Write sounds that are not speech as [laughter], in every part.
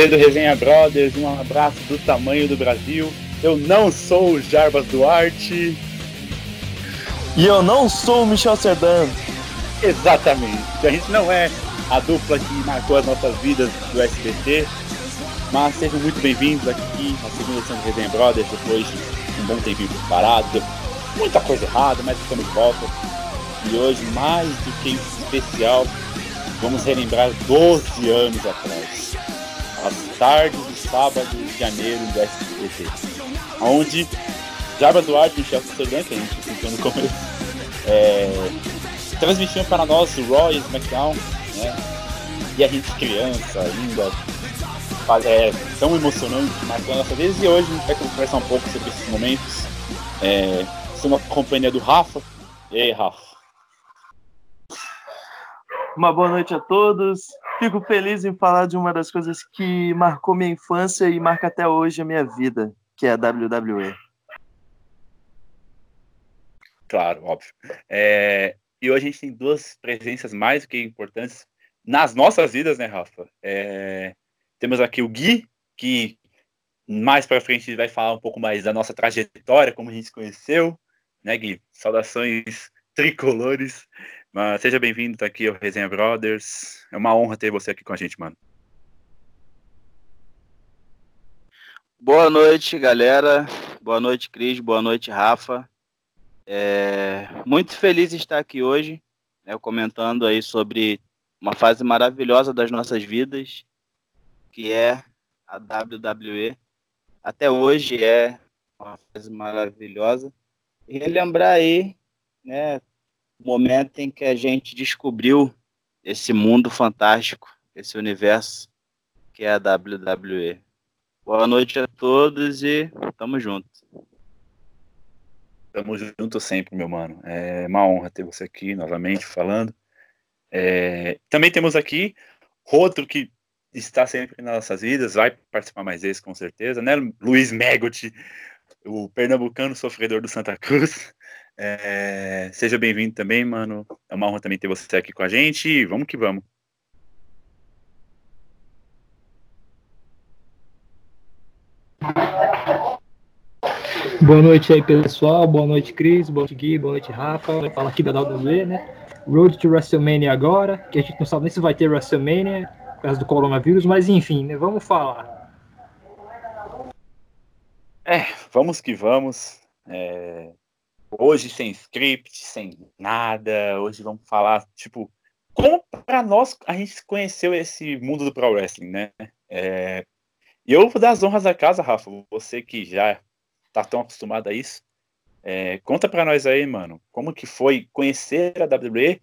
Você do Resenha Brothers, um abraço do tamanho do Brasil. Eu não sou o Jarbas Duarte. E eu não sou o Michel Serdan. Exatamente. A gente não é a dupla que marcou as nossas vidas do SBT. Mas sejam muito bem-vindos aqui à segunda edição do Resenha Brothers, depois de um bom tempinho parado. Deu muita coisa errada, mas estamos de volta. E hoje, mais do que especial, vamos relembrar 12 anos atrás. As tardes do sábado de janeiro do SBT. Onde Jabba Duarte e Michel Serdan, que a gente citou no começo, é, transmitiam para nós o Raw e SmackDown, né? E a gente criança ainda, é tão emocionante, marcou nossa vez. E hoje a gente vai conversar um pouco sobre esses momentos. É, estou companhia do Rafa. E aí, Rafa? Uma boa noite a todos. Fico feliz em falar de uma das coisas que marcou minha infância e marca até hoje a minha vida, que é a WWE. Claro, óbvio. É, e hoje a gente tem duas presenças mais do que importantes nas nossas vidas, né, Rafa? É, temos aqui o Gui, que mais para frente vai falar um pouco mais da nossa trajetória, como a gente se conheceu, né, Gui? Saudações tricolores. Mas seja bem-vindo tá aqui ao Resenha Brothers. É uma honra ter você aqui com a gente, mano. Boa noite, galera. Boa noite, Cris. Boa noite, Rafa. É... Muito feliz de estar aqui hoje, né, comentando aí sobre uma fase maravilhosa das nossas vidas, que é a WWE. Até hoje é uma fase maravilhosa. E relembrar aí, né, o momento em que a gente descobriu esse mundo fantástico, esse universo que é a WWE. Boa noite a todos e tamo junto. Tamo junto sempre, meu mano. É uma honra ter você aqui novamente falando. É... Também temos aqui outro que está sempre nas nossas vidas, vai participar mais vezes com certeza, né? Luiz Megot, o pernambucano sofredor do Santa Cruz. É, seja bem-vindo também, mano. É uma honra também ter você aqui com a gente. Vamos que vamos. Boa noite aí, pessoal. Boa noite, Cris. Boa noite, Gui. Boa noite, Rafa. Fala aqui da WWE, né? Road to WrestleMania agora, que a gente não sabe nem se vai ter WrestleMania por causa do coronavírus, mas enfim, né? Vamos falar. É, vamos que vamos. É, hoje sem script, sem nada. Hoje vamos falar, tipo, como para nós a gente conheceu esse mundo do pro wrestling, né? É, e eu vou dar as honras da casa, Rafa. Você que já tá tão acostumado a isso. É, conta para nós aí, mano, como que foi conhecer a WWE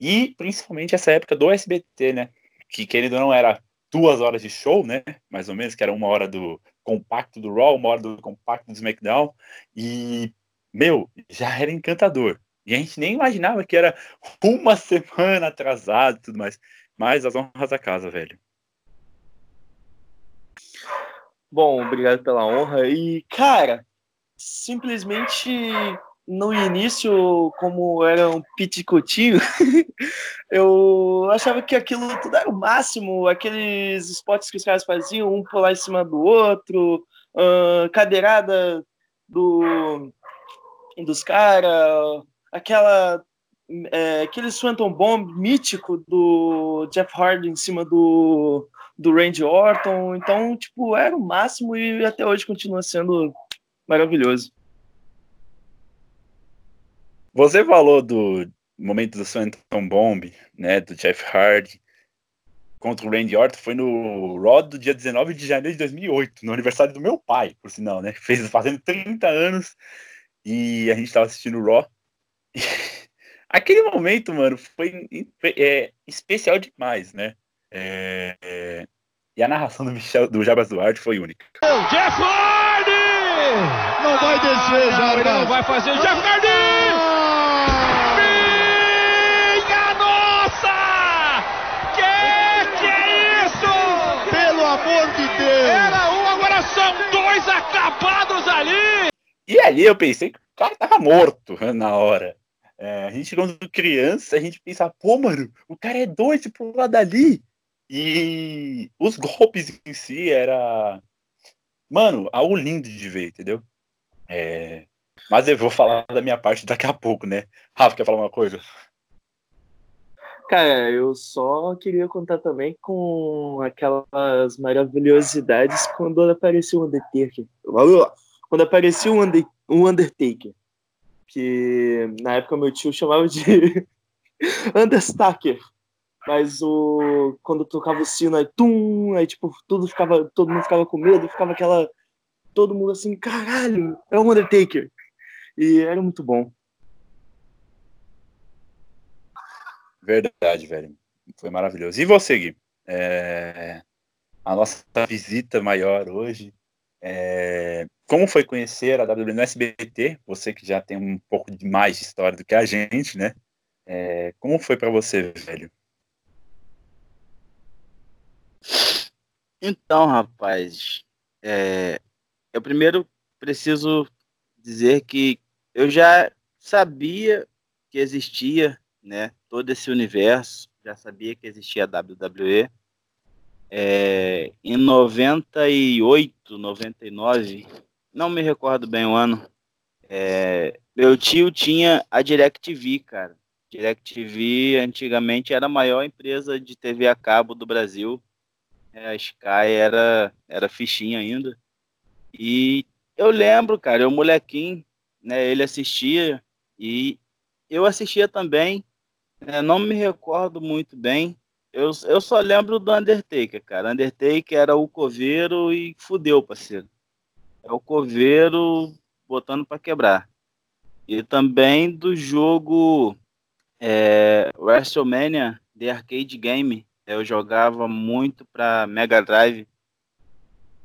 e principalmente essa época do SBT, né? Que querido não era duas horas de show, né? Mais ou menos, que era uma hora do compacto do Raw, uma hora do compacto do SmackDown. E, meu, já era encantador. E a gente nem imaginava que era uma [laughs] semana atrasado e tudo mais. Mas as honras da casa, velho. Bom, obrigado pela honra. E, cara, simplesmente no início, como era um piticotinho, [laughs] eu achava que aquilo tudo era o máximo, aqueles spots que os caras faziam, um pular em cima do outro, uh, cadeirada do, dos caras, aquela é, aquele Swanton Bomb mítico do Jeff Hardy em cima do, do Randy Orton, então, tipo, era o máximo e até hoje continua sendo maravilhoso. Você falou do momento do Swanton Bomb, né, do Jeff Hardy contra o Randy Orton, foi no Raw do dia 19 de janeiro de 2008, no aniversário do meu pai, por sinal, né, fez fazendo 30 anos, e a gente tava assistindo o Raw. [laughs] Aquele momento, mano, foi é, especial demais, né? É, é, e a narração do Michel, do Jabas Duarte foi única. Jeff Hardy! Não vai descer, Jabas! Não vai fazer Jeff Hardy! Minha nossa! Que que é isso? Pelo amor de Deus! Era um, agora são dois acabados ali! E ali eu pensei que o cara tava morto [laughs] na hora. É, a gente, quando criança, a gente pensa, pô, mano, o cara é doido pro lado dali. E os golpes em si era. Mano, algo lindo de ver, entendeu? É... Mas eu vou falar da minha parte daqui a pouco, né? Rafa, quer falar uma coisa? Cara, eu só queria contar também com aquelas maravilhosidades quando apareceu o Undertaker. Quando apareceu o Undertaker. Que na época meu tio chamava de [laughs] Undertaker. Mas o quando tocava o sino aí, tum, aí tipo, tudo ficava, todo mundo ficava com medo, ficava aquela todo mundo assim, caralho, é o Undertaker. E era muito bom. Verdade, velho. Foi maravilhoso. E você, Gui? É... A nossa visita maior hoje. É... Como foi conhecer a WWE no SBT? Você que já tem um pouco de mais de história do que a gente, né? É... Como foi para você, velho? Então, rapaz, é... eu primeiro preciso dizer que eu já sabia que existia, né, todo esse universo, já sabia que existia a WWE. É, em 98, 99, não me recordo bem o ano, é, meu tio tinha a DirecTV, cara. DirecTV antigamente era a maior empresa de TV a cabo do Brasil. É, a Sky era, era fichinha ainda. E eu lembro, cara, eu molequinho, né, ele assistia e eu assistia também. É, não me recordo muito bem. Eu, eu só lembro do Undertaker, cara. Undertaker era o coveiro e fudeu, parceiro. É o coveiro botando para quebrar. E também do jogo é, WrestleMania The Arcade Game. Eu jogava muito para Mega Drive.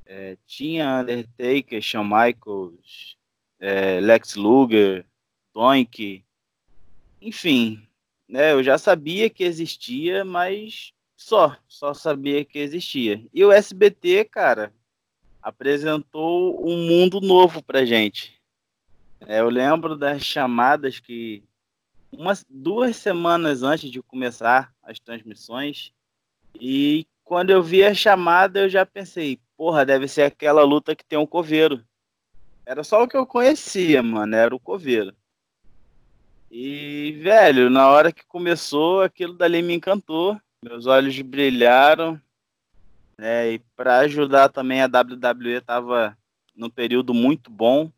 É, tinha Undertaker, Shawn Michaels, é, Lex Luger, Doink, enfim, né, eu já sabia que existia, mas só, só sabia que existia. E o SBT, cara, apresentou um mundo novo pra gente. É, eu lembro das chamadas que umas duas semanas antes de começar as transmissões e quando eu vi a chamada eu já pensei, porra, deve ser aquela luta que tem um coveiro. Era só o que eu conhecia, mano, era o coveiro. E, velho, na hora que começou, aquilo dali me encantou. Meus olhos brilharam. Né? E para ajudar também, a WWE estava num período muito bom.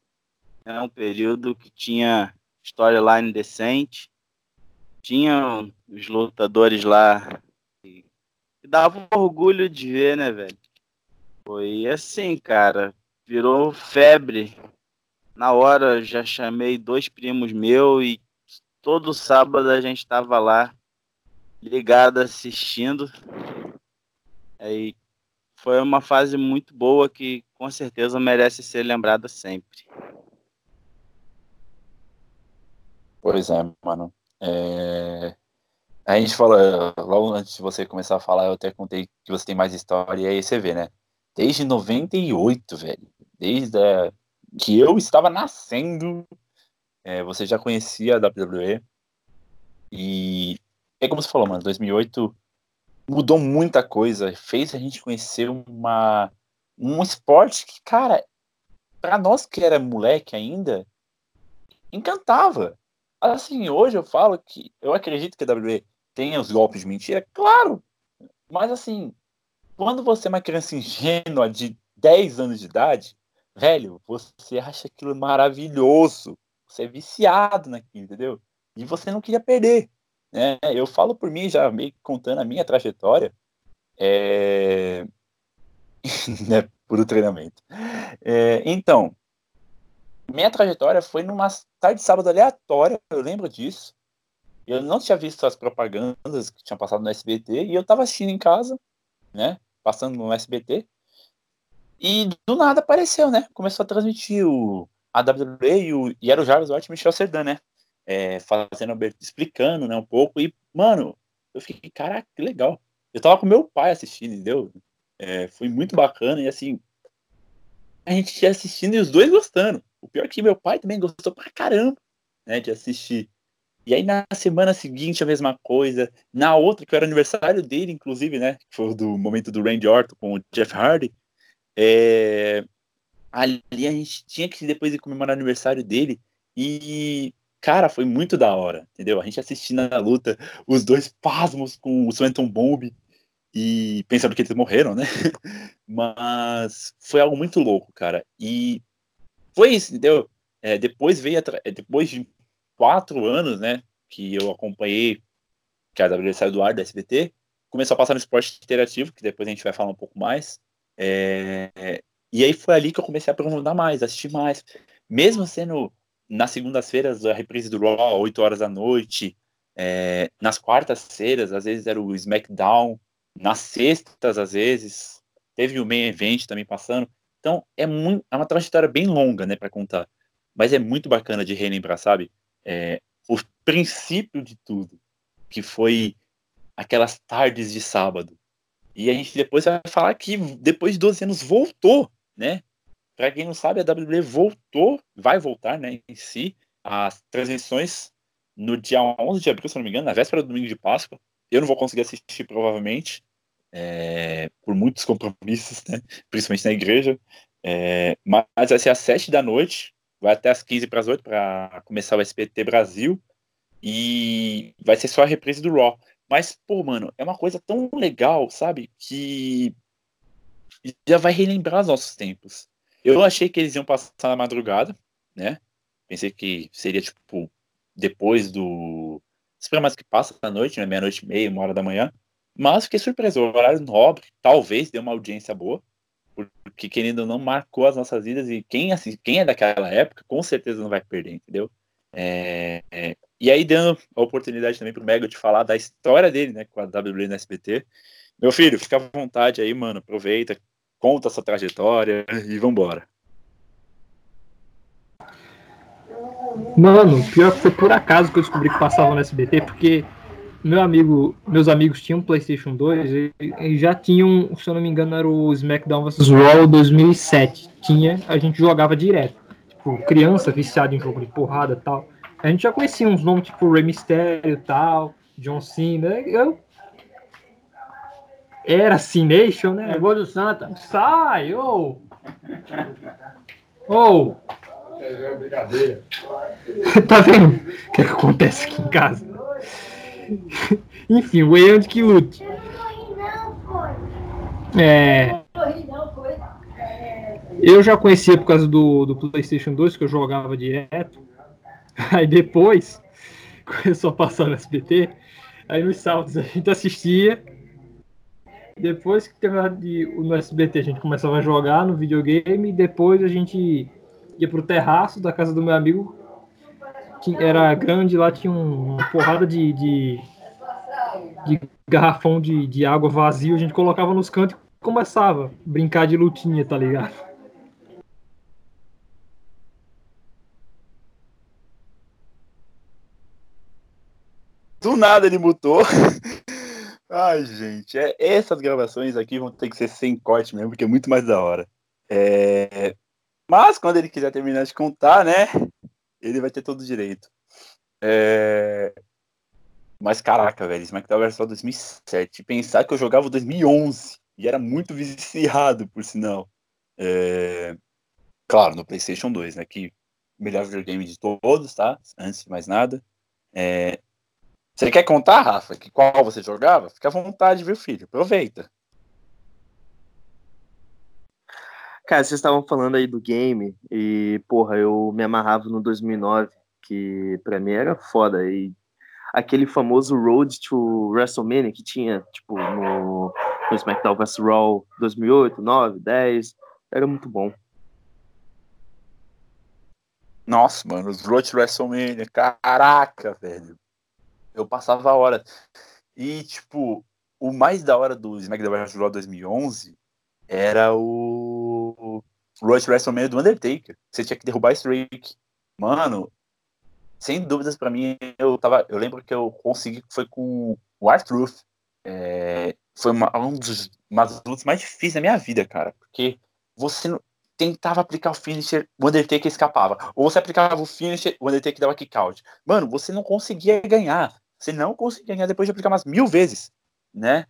Né? Um período que tinha storyline decente. Tinha os lutadores lá que, que davam orgulho de ver, né, velho? Foi assim, cara. Virou febre. Na hora já chamei dois primos meus e todo sábado a gente estava lá ligado assistindo. Aí foi uma fase muito boa que com certeza merece ser lembrada sempre. Pois é, mano. É... A gente fala, logo antes de você começar a falar, eu até contei que você tem mais história, e aí você vê, né? Desde 98, velho. Desde a... que eu estava nascendo, é, você já conhecia a WWE. E é como você falou, mano, 2008 mudou muita coisa, fez a gente conhecer uma um esporte que, cara, para nós que era moleque ainda, encantava. Assim, hoje eu falo que eu acredito que a WWE tenha os golpes de mentira, claro. Mas assim, quando você é uma criança ingênua de 10 anos de idade, velho, você acha aquilo maravilhoso. Você é viciado naquilo, entendeu? E você não queria perder. Né? Eu falo por mim, já meio contando a minha trajetória, é... [laughs] né, por treinamento. É, então, minha trajetória foi numa tarde de sábado aleatória, eu lembro disso. Eu não tinha visto as propagandas que tinham passado no SBT e eu estava assistindo em casa, né? Passando no SBT. E do nada apareceu, né? Começou a transmitir o, a WWE e, o, e era o Jarvis White e Michel Serdan, né? É, fazendo, explicando, né, um pouco. E, mano, eu fiquei, caraca, que legal. Eu tava com meu pai assistindo, entendeu? É, foi muito bacana e, assim, a gente ia assistindo e os dois gostando. O pior é que meu pai também gostou pra caramba, né, de assistir. E aí na semana seguinte a mesma coisa. Na outra, que era aniversário dele, inclusive, né? Que foi do momento do Randy Orton com o Jeff Hardy. É... Ali a gente tinha que depois de comemorar o aniversário dele. E, cara, foi muito da hora, entendeu? A gente assistindo a luta, os dois pasmos com o Swanton Bomb e pensando que eles morreram, né? [laughs] Mas foi algo muito louco, cara. E foi isso, entendeu? É, depois veio, depois de quatro anos, né, que eu acompanhei que a WWE saiu do ar da SBT, começou a passar no esporte interativo, que depois a gente vai falar um pouco mais. É, e aí foi ali que eu comecei a aprofundar mais, assistir mais. Mesmo sendo nas segundas-feiras a reprise do Raw, 8 horas da noite, é, nas quartas-feiras, às vezes era o SmackDown, nas sextas, às vezes, teve o main event também passando. Então, é, muito, é uma trajetória bem longa, né, para contar. Mas é muito bacana de relembrar, sabe? É, o princípio de tudo, que foi aquelas tardes de sábado. E a gente depois vai falar que depois de 12 anos voltou, né? Para quem não sabe, a WWE voltou, vai voltar, né, em si, as transmissões no dia 11 de abril, se não me engano, na véspera do domingo de Páscoa. Eu não vou conseguir assistir, provavelmente, é, por muitos compromissos, né, principalmente na igreja. É, mas vai ser às 7 da noite, vai até às 15 para as 8 para começar o SPT Brasil. E vai ser só a reprise do Raw. Mas, pô, mano, é uma coisa tão legal, sabe? Que já vai relembrar os nossos tempos. Eu achei que eles iam passar na madrugada, né? Pensei que seria, tipo, depois do. Os programas que passa à noite, né? Meia-noite e meia, uma hora da manhã. Mas fiquei surpreso. O horário nobre, talvez dê uma audiência boa, porque querendo ou não, marcou as nossas vidas e quem, assim, quem é daquela época, com certeza não vai perder, entendeu? É, é, e aí, dando a oportunidade também pro Mega de falar da história dele, né, com a WWE no SBT. Meu filho, fica à vontade aí, mano, aproveita, conta essa trajetória e vambora. Mano, pior que foi por acaso que eu descobri que passava no SBT, porque meu amigo, meus amigos tinham PlayStation 2 e, e, já tinham, se eu não me engano, era o SmackDown vs Raw 2007. Tinha, a gente jogava direto. Tipo, criança viciada em jogo de porrada tal. A gente já conhecia uns nomes tipo Rey Mysterio tal, John Cena. Eu era Cination, né? É gol do Santa. Sai, ô! Ô! É [laughs] brincadeira. tá vendo o que, é que acontece aqui em casa? [laughs] Enfim, o Eand que lute. É. Eu já conhecia por causa do, do PlayStation 2, que eu jogava direto. [laughs] Aí depois começou a passar no SBT. Aí nos sábados a gente assistia. Depois que terminava de, no SBT, a gente começava a jogar no videogame. E depois a gente ia pro terraço da casa do meu amigo. Que era grande, lá tinha uma porrada de, de, de garrafão de, de água vazio. A gente colocava nos cantos e começava a brincar de lutinha, tá ligado? Do nada ele mutou. [laughs] Ai, gente, é, essas gravações aqui vão ter que ser sem corte mesmo, porque é muito mais da hora. É, mas quando ele quiser terminar de contar, né? Ele vai ter todo direito. É, mas caraca, velho, SmackDown era só 2007. Pensar que eu jogava 2011 e era muito viciado, por sinal. É, claro, no PlayStation 2, né? Que melhor videogame de todos, tá? Antes de mais nada. É, você quer contar, Rafa, que qual você jogava? Fica à vontade, viu, filho? Aproveita. Cara, vocês estavam falando aí do game e, porra, eu me amarrava no 2009, que pra mim era foda. E aquele famoso Road to WrestleMania que tinha, tipo, no, no SmackDown vs. Raw 2008, 9, 10, era muito bom. Nossa, mano, os Road to WrestleMania, caraca, velho eu passava a hora. E, tipo, o mais da hora do SmackDown vs. Raw 2011 era o Royal WrestleMania do Undertaker. Você tinha que derrubar esse Drake. Mano, sem dúvidas para mim, eu tava, eu lembro que eu consegui foi com o R-Truth. É, foi uma, um dos, uma das lutas mais difíceis da minha vida, cara, porque você tentava aplicar o finisher, o Undertaker escapava. Ou você aplicava o finisher, o Undertaker dava kick out. Mano, você não conseguia ganhar. Você não conseguia ganhar depois de aplicar umas mil vezes, né?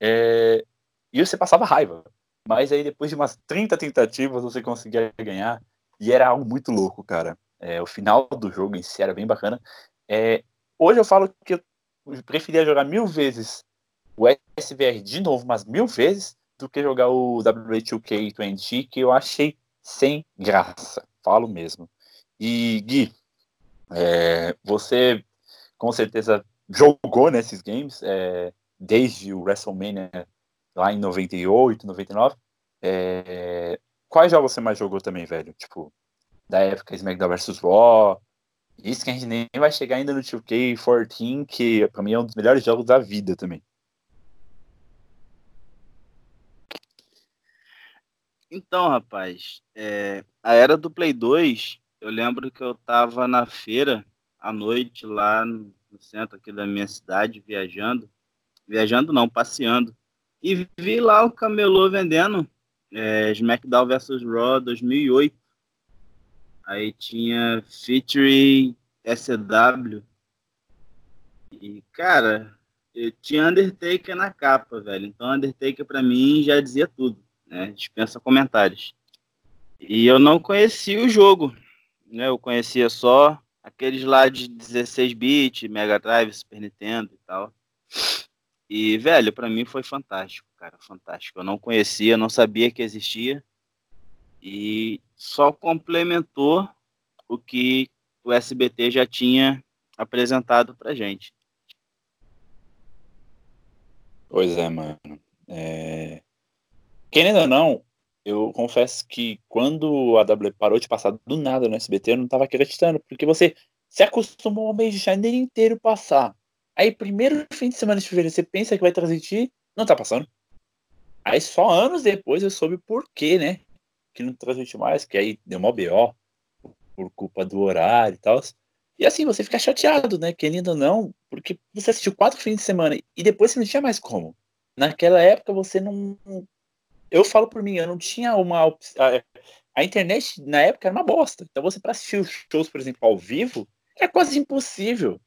É... E você passava raiva. Mas aí depois de umas 30 tentativas você conseguia ganhar. E era algo muito louco, cara. É, o final do jogo em si era bem bacana. É, hoje eu falo que eu preferia jogar mil vezes o SVR de novo, umas mil vezes, do que jogar o W2K20, que eu achei sem graça. Falo mesmo. E Gui, é, você com certeza jogou nesses games é, desde o WrestleMania lá em 98, 99. É, quais jogos você mais jogou também, velho? Tipo, da época SmackDown vs Raw. Isso que a gente nem vai chegar ainda no 2K14, que pra mim é um dos melhores jogos da vida também. Então, rapaz, é, a era do Play 2, eu lembro que eu tava na feira à noite lá centro aqui da minha cidade, viajando. Viajando não, passeando. E vi lá o camelô vendendo é, SmackDown vs Raw 2008. Aí tinha Featuring SW. E, cara, eu tinha Undertaker na capa, velho. Então, Undertaker pra mim já dizia tudo, né? Dispensa comentários. E eu não conhecia o jogo, né? Eu conhecia só aqueles lá de 16 bits, Mega Drive, Super Nintendo e tal. E, velho, para mim foi fantástico, cara, fantástico. Eu não conhecia, não sabia que existia. E só complementou o que o SBT já tinha apresentado pra gente. Pois é, mano. É... Querendo ou não, eu confesso que quando a W parou de passar do nada no SBT, eu não tava acreditando, porque você se acostumou ao mês de janeiro inteiro passar. Aí, primeiro fim de semana de fevereiro, você pensa que vai transmitir, não tá passando. Aí, só anos depois, eu soube por quê, né? Que não transmite mais, que aí deu uma BO por culpa do horário e tal. E assim, você fica chateado, né? Querendo ou não, porque você assistiu quatro fins de semana e depois você não tinha mais como. Naquela época, você não. Eu falo por mim, eu não tinha uma. A, a internet na época era uma bosta. Então, você, para assistir os shows, por exemplo, ao vivo, é quase impossível.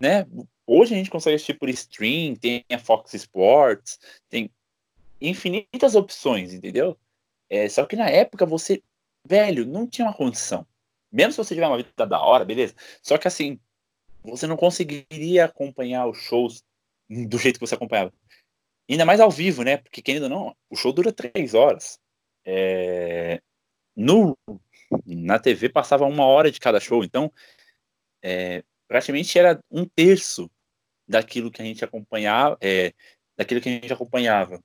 Né? Hoje a gente consegue assistir por stream, tem a Fox Sports, tem infinitas opções, entendeu? É, só que na época você, velho, não tinha uma condição. Mesmo se você tiver uma vida da hora, beleza. Só que assim, você não conseguiria acompanhar os shows do jeito que você acompanhava. Ainda mais ao vivo, né? Porque, querendo ou não, o show dura três horas. É... No, na TV passava uma hora de cada show, então é, praticamente era um terço daquilo que a gente acompanhava, é, daquilo que a gente acompanhava.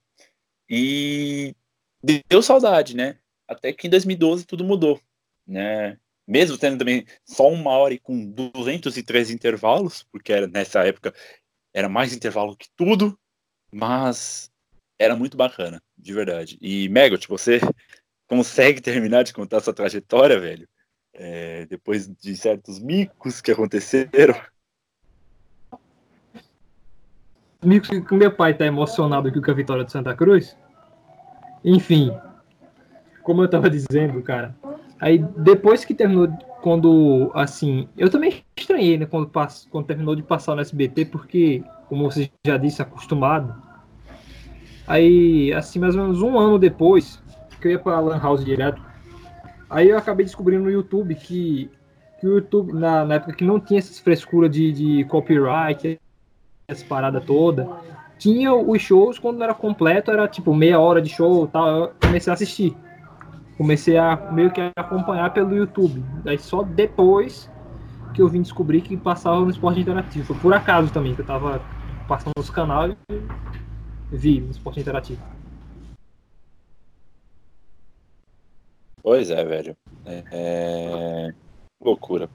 E deu saudade, né? Até que em 2012 tudo mudou, né? Mesmo tendo também só uma hora e com 203 intervalos, porque era, nessa época era mais intervalo que tudo, mas era muito bacana, de verdade. E Megot, você [laughs] consegue terminar de contar sua trajetória, velho? É, depois de certos micos que aconteceram? Amigos, que meu pai tá emocionado aqui com a vitória de Santa Cruz. Enfim, como eu tava dizendo, cara. Aí depois que terminou, quando assim, eu também estranhei, né, quando, pass, quando terminou de passar no SBT, porque, como você já disse, acostumado. Aí, assim, mais ou menos um ano depois, que eu ia pra Lan House direto, aí eu acabei descobrindo no YouTube que, que o YouTube, na, na época que não tinha essas frescuras de, de copyright, essa parada toda. Tinha os shows quando era completo, era tipo meia hora de show tal. Eu comecei a assistir. Comecei a meio que acompanhar pelo YouTube. Daí só depois que eu vim descobrir que passava no esporte interativo. Foi por acaso também, que eu tava passando nos canais e vi no esporte interativo. Pois é, velho. É, é... Loucura.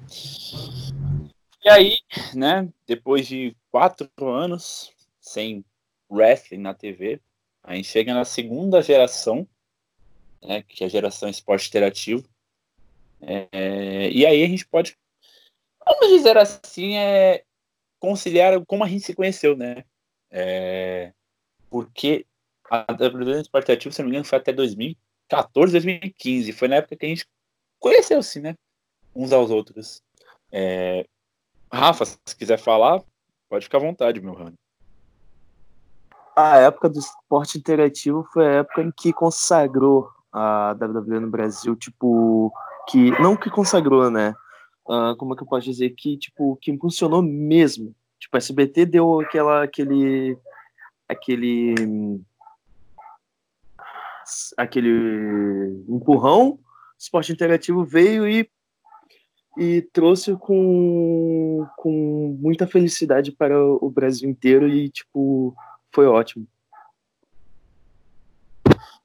E aí, né, depois de quatro anos sem wrestling na TV, a gente chega na segunda geração, né, que é a geração esporte interativo. É, e aí a gente pode, vamos dizer assim, é, conciliar como a gente se conheceu, né? É, porque a WWE Esporte Interativo, se não me engano, foi até 2000, 2014, 2015. Foi na época que a gente conheceu-se, né? Uns aos outros. É... Rafa, se quiser falar, pode ficar à vontade, meu Rani. A época do esporte interativo foi a época em que consagrou a WWE no Brasil, tipo, que não que consagrou, né? Uh, como é que eu posso dizer que tipo que impulsionou mesmo. Tipo, a SBT deu aquela aquele aquele aquele empurrão, esporte interativo veio e e trouxe com, com muita felicidade para o Brasil inteiro e tipo foi ótimo.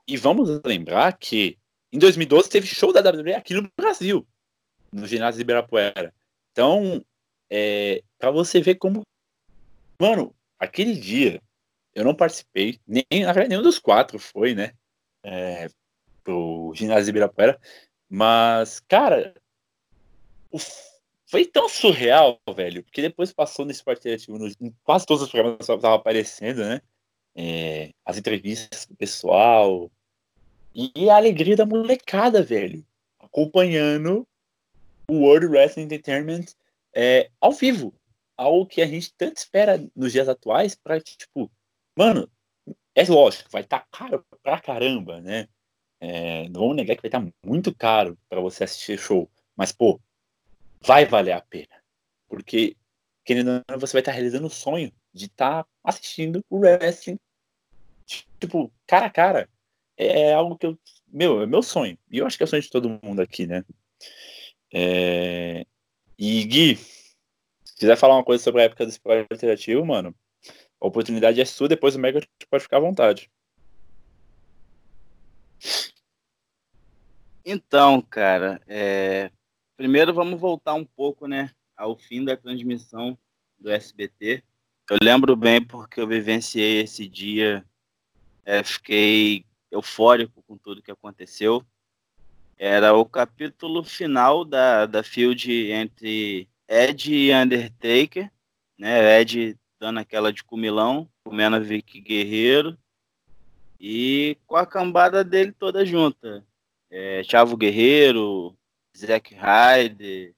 E vamos lembrar que em 2012 teve show da WWE aqui no Brasil, no ginásio de Ibirapuera. Então, é, para você ver como. Mano, aquele dia eu não participei, nem, na verdade, nenhum dos quatro foi, né? É, pro ginásio de Ibirapuera. Mas, cara, foi tão surreal, velho, porque depois passou nesse participativo, em quase todos os programas estavam aparecendo, né? É, as entrevistas com o pessoal. E a alegria da molecada, velho. Acompanhando o World Wrestling Entertainment é, ao vivo. Algo que a gente tanto espera nos dias atuais para tipo, mano, é lógico, vai estar tá caro pra caramba, né? É, não vamos negar que vai estar tá muito caro para você assistir show. Mas, pô, vai valer a pena. Porque, querendo ou não, você vai estar realizando o sonho de estar assistindo o wrestling, tipo, cara a cara. É algo que eu. Meu, é meu sonho. E eu acho que é o sonho de todo mundo aqui, né? É... E Gui, se quiser falar uma coisa sobre a época do esporte alternativo, mano, a oportunidade é sua, depois o Mega pode ficar à vontade. Então, cara, é... Primeiro vamos voltar um pouco, né, ao fim da transmissão do SBT. Eu lembro bem porque eu vivenciei esse dia, é, fiquei eufórico com tudo que aconteceu. Era o capítulo final da, da field entre Ed e Undertaker, né? Ed dando aquela de comilão, comendo a Vicky Guerreiro, e com a cambada dele toda junta. É, Chavo Guerreiro, Zack Ryder,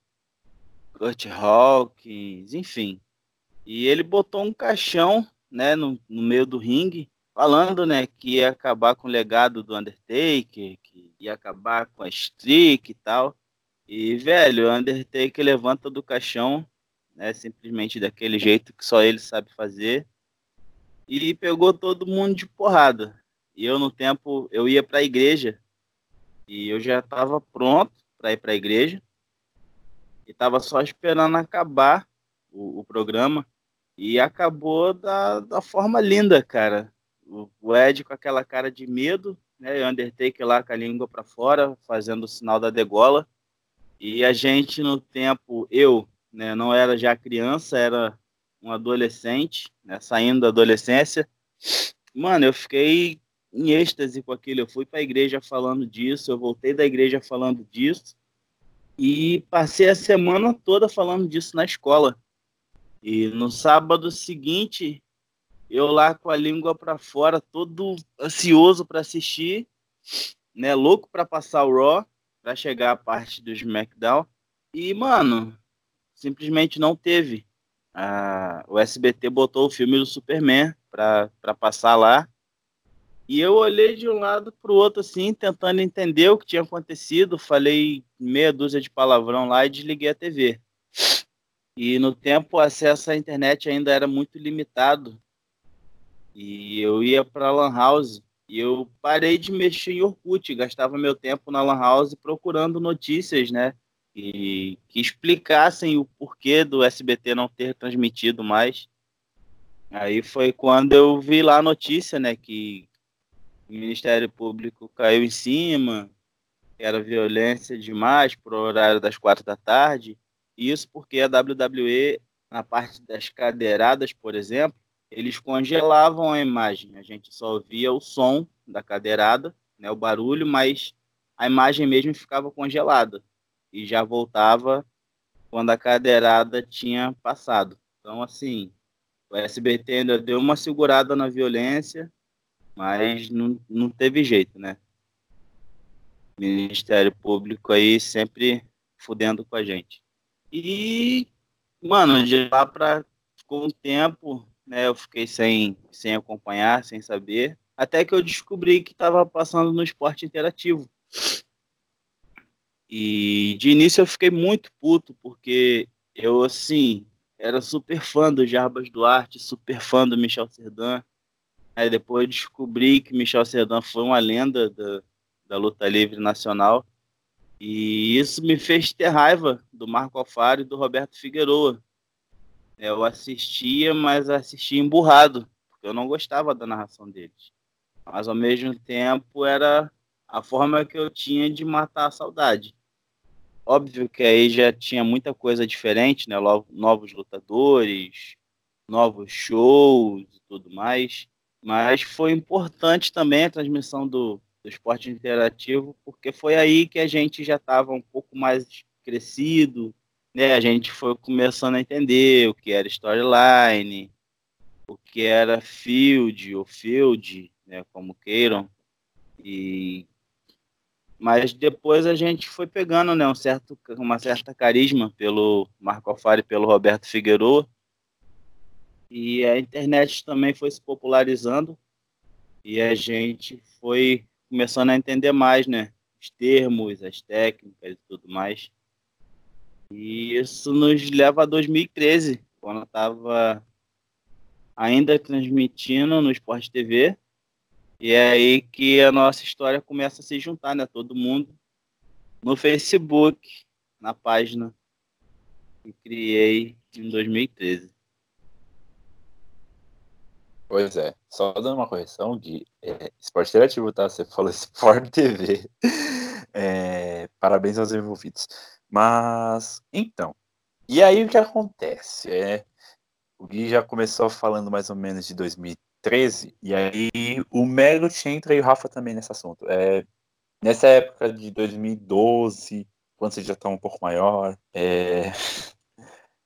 Kurt Hawkins, enfim. E ele botou um caixão, né, no, no meio do ringue, falando, né, que ia acabar com o legado do Undertaker, que ia acabar com a streak e tal. E, velho, o Undertaker levanta do caixão, né, simplesmente daquele jeito que só ele sabe fazer, e pegou todo mundo de porrada. E eu, no tempo, eu ia para a igreja, e eu já estava pronto, para ir para a igreja e estava só esperando acabar o, o, programa e acabou da, da forma linda, cara. O, Ed com aquela cara de medo, né? E o Undertaker lá com a língua para fora, fazendo o sinal da degola. E a gente no tempo, eu, né, não era já criança, era um adolescente, né, saindo da adolescência. Mano, eu fiquei em êxtase com aquilo. Eu fui para a igreja falando disso, eu voltei da igreja falando disso e passei a semana toda falando disso na escola. E no sábado seguinte, eu lá com a língua para fora, todo ansioso para assistir, né, louco para passar o Raw, para chegar a parte do SmackDown. E, mano, simplesmente não teve. Ah, o SBT botou o filme do Superman para passar lá. E eu olhei de um lado para o outro, assim, tentando entender o que tinha acontecido. Falei meia dúzia de palavrão lá e desliguei a TV. E no tempo o acesso à internet ainda era muito limitado. E eu ia para a Lan House e eu parei de mexer em Orkut, gastava meu tempo na Lan House procurando notícias, né? E que explicassem o porquê do SBT não ter transmitido mais. Aí foi quando eu vi lá a notícia, né, que o Ministério Público caiu em cima, era violência demais para o horário das quatro da tarde. Isso porque a WWE, na parte das cadeiradas, por exemplo, eles congelavam a imagem. A gente só ouvia o som da cadeirada, né, o barulho, mas a imagem mesmo ficava congelada e já voltava quando a cadeirada tinha passado. Então, assim, o SBT ainda deu uma segurada na violência, mas não, não teve jeito, né? Ministério Público aí sempre fudendo com a gente. E, mano, de lá pra. Ficou um tempo, né? Eu fiquei sem, sem acompanhar, sem saber. Até que eu descobri que estava passando no esporte interativo. E de início eu fiquei muito puto, porque eu, assim, era super fã do Jarbas Duarte, super fã do Michel Serdan. Aí depois descobri que Michel Serdan foi uma lenda da, da luta livre nacional. E isso me fez ter raiva do Marco Alfaro e do Roberto Figueroa. Eu assistia, mas assistia emburrado, porque eu não gostava da narração deles. Mas ao mesmo tempo era a forma que eu tinha de matar a saudade. Óbvio que aí já tinha muita coisa diferente, né? Novos lutadores, novos shows e tudo mais. Mas foi importante também a transmissão do, do esporte interativo, porque foi aí que a gente já estava um pouco mais crescido, né? A gente foi começando a entender o que era storyline, o que era field ou field, né? Como queiram. E mas depois a gente foi pegando né, um certo, uma certa carisma pelo Marco Alfaro e pelo Roberto Figueiredo. E a internet também foi se popularizando e a gente foi começando a entender mais, né? Os termos, as técnicas e tudo mais. E isso nos leva a 2013, quando eu estava ainda transmitindo no Sport TV e é aí que a nossa história começa a se juntar, né? Todo mundo no Facebook, na página que criei em 2013. Pois é, só dando uma correção, de é, esporte interativo, tá? Você falou [laughs] Sport TV. É, parabéns aos envolvidos. Mas, então, e aí o que acontece? É, o Gui já começou falando mais ou menos de 2013 13, e aí o Merit entra e o Rafa também nesse assunto. É, nessa época de 2012, quando você já está um pouco maior, é... [laughs]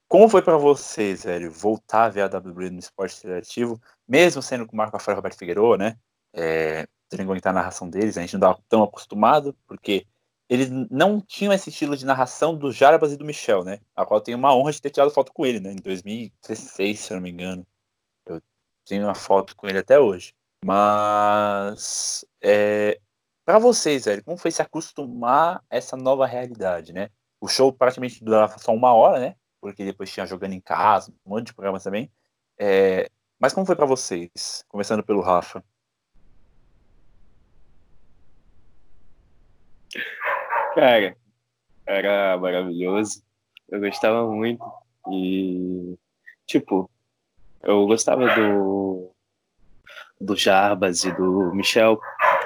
como foi para vocês, velho, voltar a ver a WWE no esporte interativo, mesmo sendo com o Marco Rafael Roberto Figueiredo, né? É, que aguentar a narração deles, a gente não estava tão acostumado, porque eles não tinham esse estilo de narração do Jarbas e do Michel, né? A qual eu tenho uma honra de ter tirado foto com ele, né? Em 2016, se eu não me engano. Tenho uma foto com ele até hoje. Mas é, para vocês, velho, como foi se acostumar a essa nova realidade, né? O show praticamente durava só uma hora, né? Porque depois tinha jogando em casa, um monte de programas também. É, mas como foi para vocês? Começando pelo Rafa. Cara, era maravilhoso. Eu gostava muito. E, tipo, eu gostava do, do Jarbas e do Michel,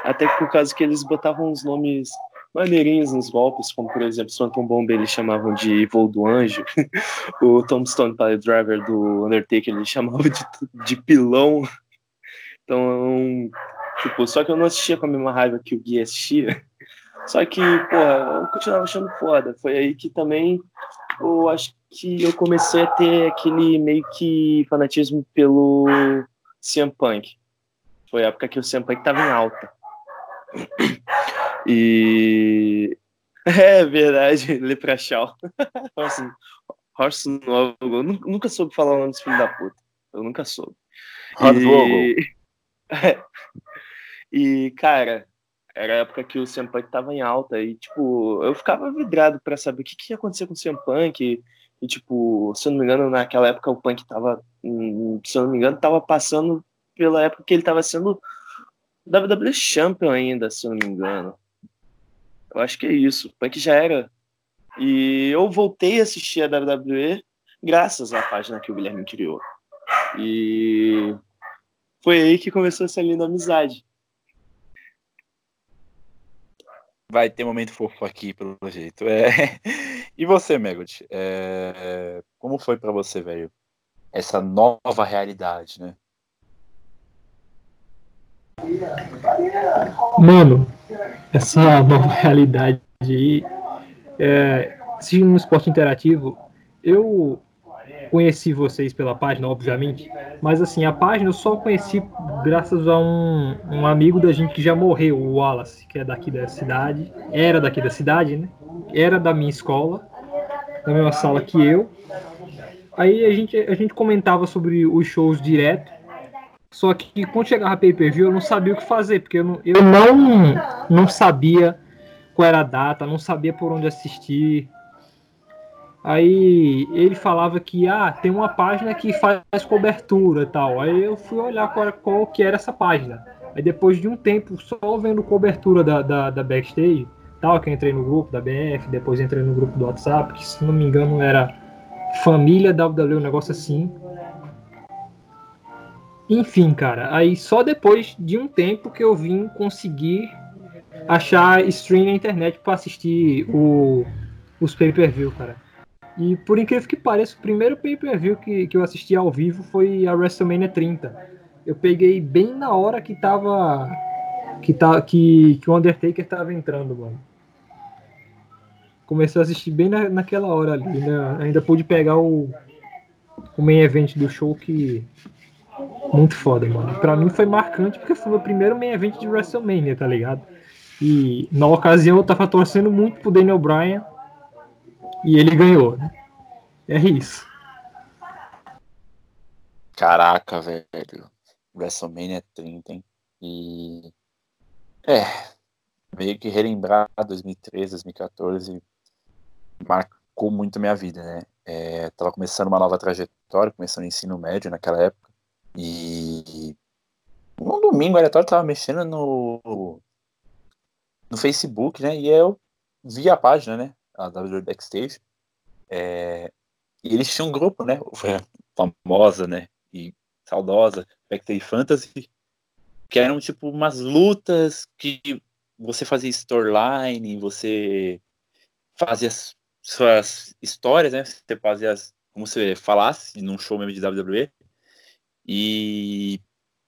até por causa que eles botavam uns nomes maneirinhos nos golpes, como por exemplo, Swanton Bomb eles chamavam de Voo do Anjo, [laughs] o Tombstone Pile Driver do Undertaker eles chamavam de, de pilão. Então, tipo, só que eu não assistia com a mesma raiva que o Gui assistia. Só que, porra, eu continuava achando foda. Foi aí que também eu acho que eu comecei a ter aquele meio que fanatismo pelo CM Punk. Foi a época que o CM Punk tava em alta. E. [laughs] É verdade, Leprachal. [laughs] Horse, Horse Novo. Eu nunca soube falar o nome desse filho da puta. Eu nunca soube. E... [laughs] e, cara, era a época que o CM Punk tava em alta e, tipo, eu ficava vidrado para saber o que, que ia acontecer com o CM Punk e, e, tipo, se eu não me engano, naquela época o Punk tava, hum, se eu não me engano, tava passando pela época que ele tava sendo WWE Champion ainda, se eu não me engano. Eu acho que é isso. O Punk já era. E eu voltei a assistir a WWE graças à página que o Guilherme criou. E foi aí que começou essa linda amizade. Vai ter um momento fofo aqui, pelo jeito. É... [laughs] E você, Megot? É... Como foi para você, velho? Essa nova realidade, né? Mano, essa nova realidade aí, é, assistindo um esporte interativo, eu conheci vocês pela página, obviamente, mas assim, a página eu só conheci graças a um, um amigo da gente que já morreu, o Wallace, que é daqui da cidade, era daqui da cidade, né? Era da minha escola, na mesma sala que eu. Aí a gente, a gente comentava sobre os shows direto, só que quando chegava pay-per-view eu não sabia o que fazer, porque eu não, eu não, não sabia qual era a data, não sabia por onde assistir, Aí ele falava que ah, tem uma página que faz cobertura e tal. Aí eu fui olhar qual, qual que era essa página. Aí depois de um tempo só vendo cobertura da, da, da backstage, tal, que eu entrei no grupo da BF, depois entrei no grupo do WhatsApp, que se não me engano era Família WWE, um negócio assim. Enfim, cara, aí só depois de um tempo que eu vim conseguir achar stream na internet para assistir o, os pay-per-view, cara. E por incrível que pareça, o primeiro pay-per-view que, que eu assisti ao vivo foi a WrestleMania 30. Eu peguei bem na hora que tava. que, tá, que, que o Undertaker tava entrando, mano. Comecei a assistir bem na, naquela hora ali. Né? Ainda pude pegar o, o main event do show que. Muito foda, mano. Pra mim foi marcante porque foi o primeiro main event de WrestleMania, tá ligado? E na ocasião eu tava torcendo muito pro Daniel Bryan e ele ganhou, né? É isso. Caraca, velho. WrestleMania 30, hein? E. É. Meio que relembrar 2013, 2014 marcou muito minha vida, né? É, tava começando uma nova trajetória, começando o ensino médio naquela época. E. Um domingo aleatório tava mexendo no. no Facebook, né? E eu vi a página, né? A WWE Backstage. É, e eles tinham um grupo, né? Famosa, né? E saudosa, Backstage Fantasy, que eram tipo umas lutas que você fazia storyline, você fazia suas histórias, né? Você fazia as, como você falasse num show mesmo de WWE. E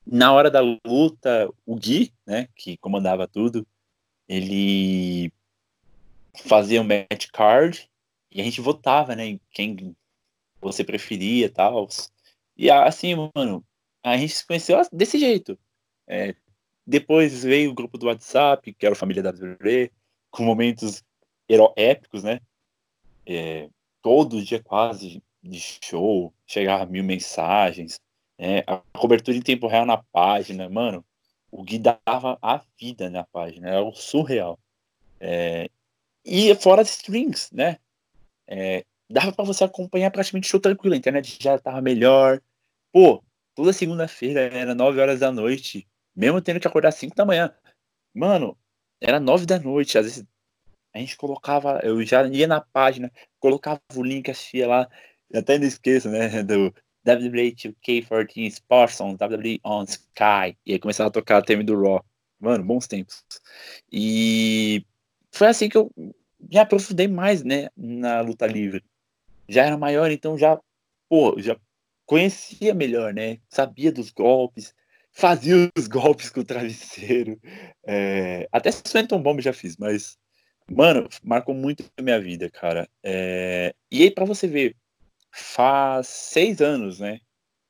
na hora da luta, o Gui, né, que comandava tudo, ele fazia um match card e a gente votava, né, em quem você preferia e tal. E assim, mano, a gente se conheceu desse jeito. É, depois veio o grupo do WhatsApp, que era a família WWE, com momentos épicos, né? É, todo dia quase de show, chegava mil mensagens, é, a cobertura em tempo real na página, mano, o Gui dava a vida na página, era o surreal. É, e fora as strings, né? É, dava para você acompanhar praticamente o show tranquilo. A internet já tava melhor. Pô, toda segunda-feira era 9 horas da noite, mesmo tendo que acordar 5 da manhã. Mano, era 9 da noite. Às vezes a gente colocava, eu já ia na página, colocava o link, assistia lá. Até não esqueço, né? Do WWE 2K14 Sports on WWE on Sky. E aí começava a tocar a tema do Raw. Mano, bons tempos. E foi assim que eu me aprofundei mais, né, na luta livre. Já era maior, então já, pô, já conhecia melhor, né? Sabia dos golpes, fazia os golpes com o travesseiro. É, até Swanton Bomb já fiz, mas, mano, marcou muito a minha vida, cara. É, e aí, pra você ver, faz seis anos, né?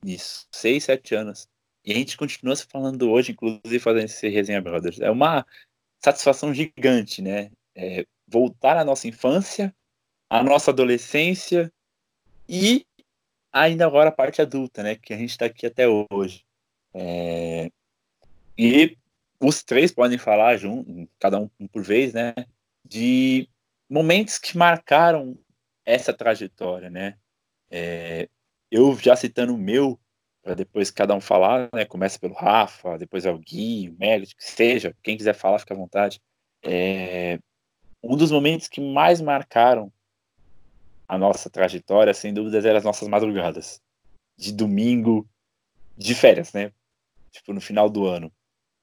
Isso, seis, sete anos. E a gente continua se falando hoje, inclusive fazendo esse Resenha Brothers. É uma satisfação gigante, né? É, voltar à nossa infância, à nossa adolescência e ainda agora a parte adulta, né? Que a gente está aqui até hoje. É, e os três podem falar junto, cada um por vez, né? De momentos que marcaram essa trajetória, né? É, eu já citando o meu, para depois cada um falar, né? Começa pelo Rafa, depois é o Gui, o Mélio, que seja, quem quiser falar, fica à vontade. É, um dos momentos que mais marcaram a nossa trajetória, sem dúvidas, eram as nossas madrugadas. De domingo, de férias, né? Tipo, no final do ano.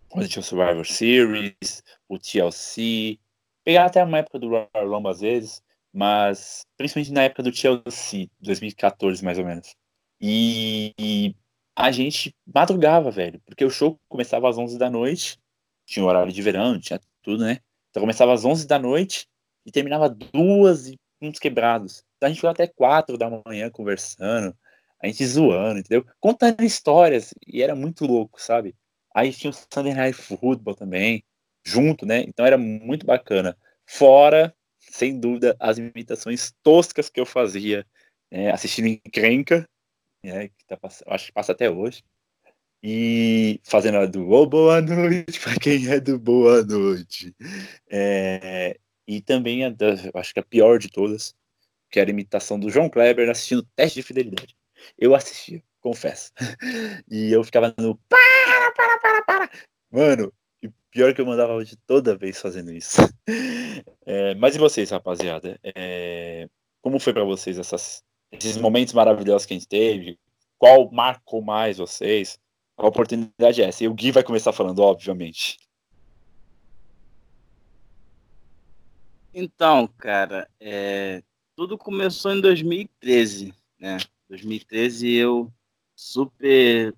Quando tinha o Survivor Series, o TLC. Pegar até uma época do Royal Rumble às vezes, mas principalmente na época do TLC, 2014 mais ou menos. E, e a gente madrugava, velho, porque o show começava às 11 da noite, tinha horário de verão, tinha tudo, né? Então começava às 11 da noite e terminava duas e uns quebrados. a gente ficou até quatro da manhã conversando, a gente zoando, entendeu? Contando histórias, e era muito louco, sabe? Aí tinha o Sunday Night Football também, junto, né? Então era muito bacana. Fora, sem dúvida, as imitações toscas que eu fazia, né? assistindo Encrenca, né? que tá, acho que passa até hoje, e fazendo a do oh, Boa Noite, [laughs] para quem é do Boa Noite. É, e também a da, acho que a pior de todas, que era a imitação do João Kleber assistindo Teste de Fidelidade. Eu assistia, confesso. [laughs] E eu ficava no para, para, para, para. Mano, e pior que eu mandava hoje toda vez fazendo isso. [laughs] É, mas e vocês, rapaziada? É, como foi para vocês essas, esses momentos maravilhosos que a gente teve? Qual marcou mais vocês? A oportunidade é essa. E o Gui vai começar falando, obviamente. Então, cara, é, tudo começou em 2013, né? 2013 eu super,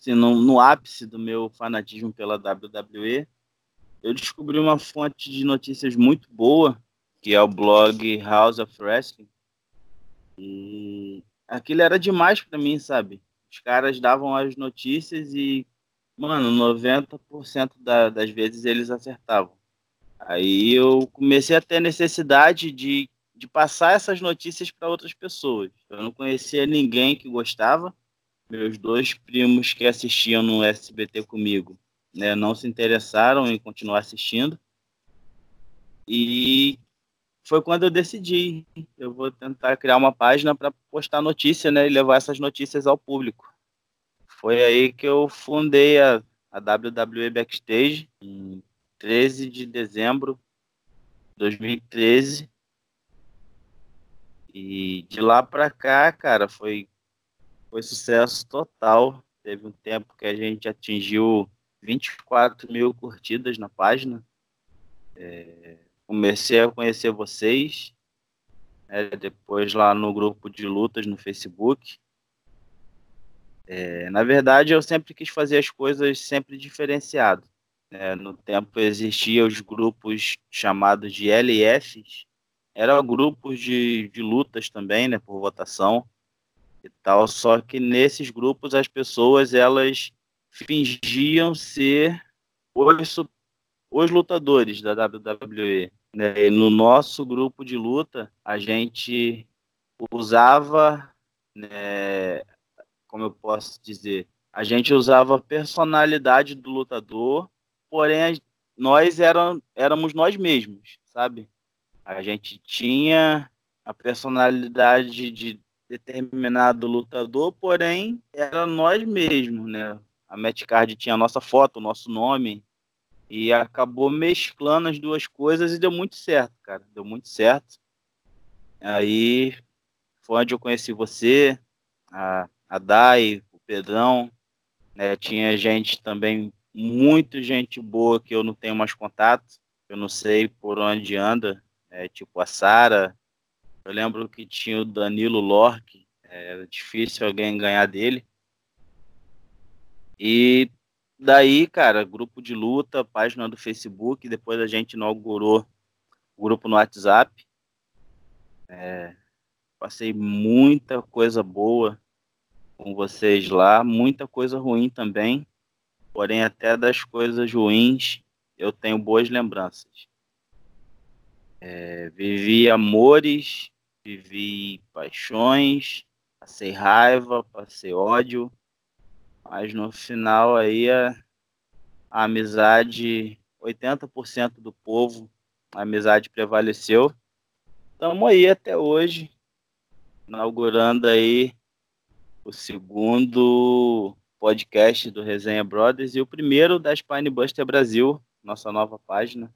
assim, no, no ápice do meu fanatismo pela WWE, eu descobri uma fonte de notícias muito boa, que é o blog House of Wrestling. E aquilo era demais para mim, sabe? Os caras davam as notícias e, mano, 90% da, das vezes eles acertavam. Aí eu comecei a ter necessidade de de passar essas notícias para outras pessoas. Eu não conhecia ninguém que gostava. Meus dois primos que assistiam no SBT comigo né, não se interessaram em continuar assistindo. E foi quando eu decidi, eu vou tentar criar uma página para postar notícia, né, e levar essas notícias ao público. Foi aí que eu fundei a, a WWE Backstage em 13 de dezembro de 2013 e de lá para cá, cara, foi, foi sucesso total. Teve um tempo que a gente atingiu 24 mil curtidas na página. É, comecei a conhecer vocês, né, depois lá no grupo de lutas no Facebook. É, na verdade, eu sempre quis fazer as coisas sempre diferenciado. É, no tempo existiam os grupos chamados de LFs, eram grupos de, de lutas também, né, por votação e tal, só que nesses grupos as pessoas elas fingiam ser os, os lutadores da WWE. Né? No nosso grupo de luta, a gente usava, né, como eu posso dizer, a gente usava a personalidade do lutador, porém nós eram, éramos nós mesmos, sabe? A gente tinha a personalidade de determinado lutador, porém era nós mesmos, né? A Match Card tinha a nossa foto, o nosso nome, e acabou mesclando as duas coisas e deu muito certo, cara. Deu muito certo. Aí foi onde eu conheci você, a, a Dai, o Pedrão, né? Tinha gente também, muito gente boa que eu não tenho mais contato, eu não sei por onde anda, é, tipo a Sara. Eu lembro que tinha o Danilo Lorque, é, era difícil alguém ganhar dele. E daí, cara, grupo de luta, página do Facebook, depois a gente inaugurou o grupo no WhatsApp. É, passei muita coisa boa com vocês lá, muita coisa ruim também. Porém, até das coisas ruins, eu tenho boas lembranças. É, vivi amores, vivi paixões, passei raiva, passei ódio, mas no final aí a, a amizade, 80% do povo, a amizade prevaleceu. Estamos aí até hoje, inaugurando aí o segundo podcast do Resenha Brothers e o primeiro da Spine Buster Brasil, nossa nova página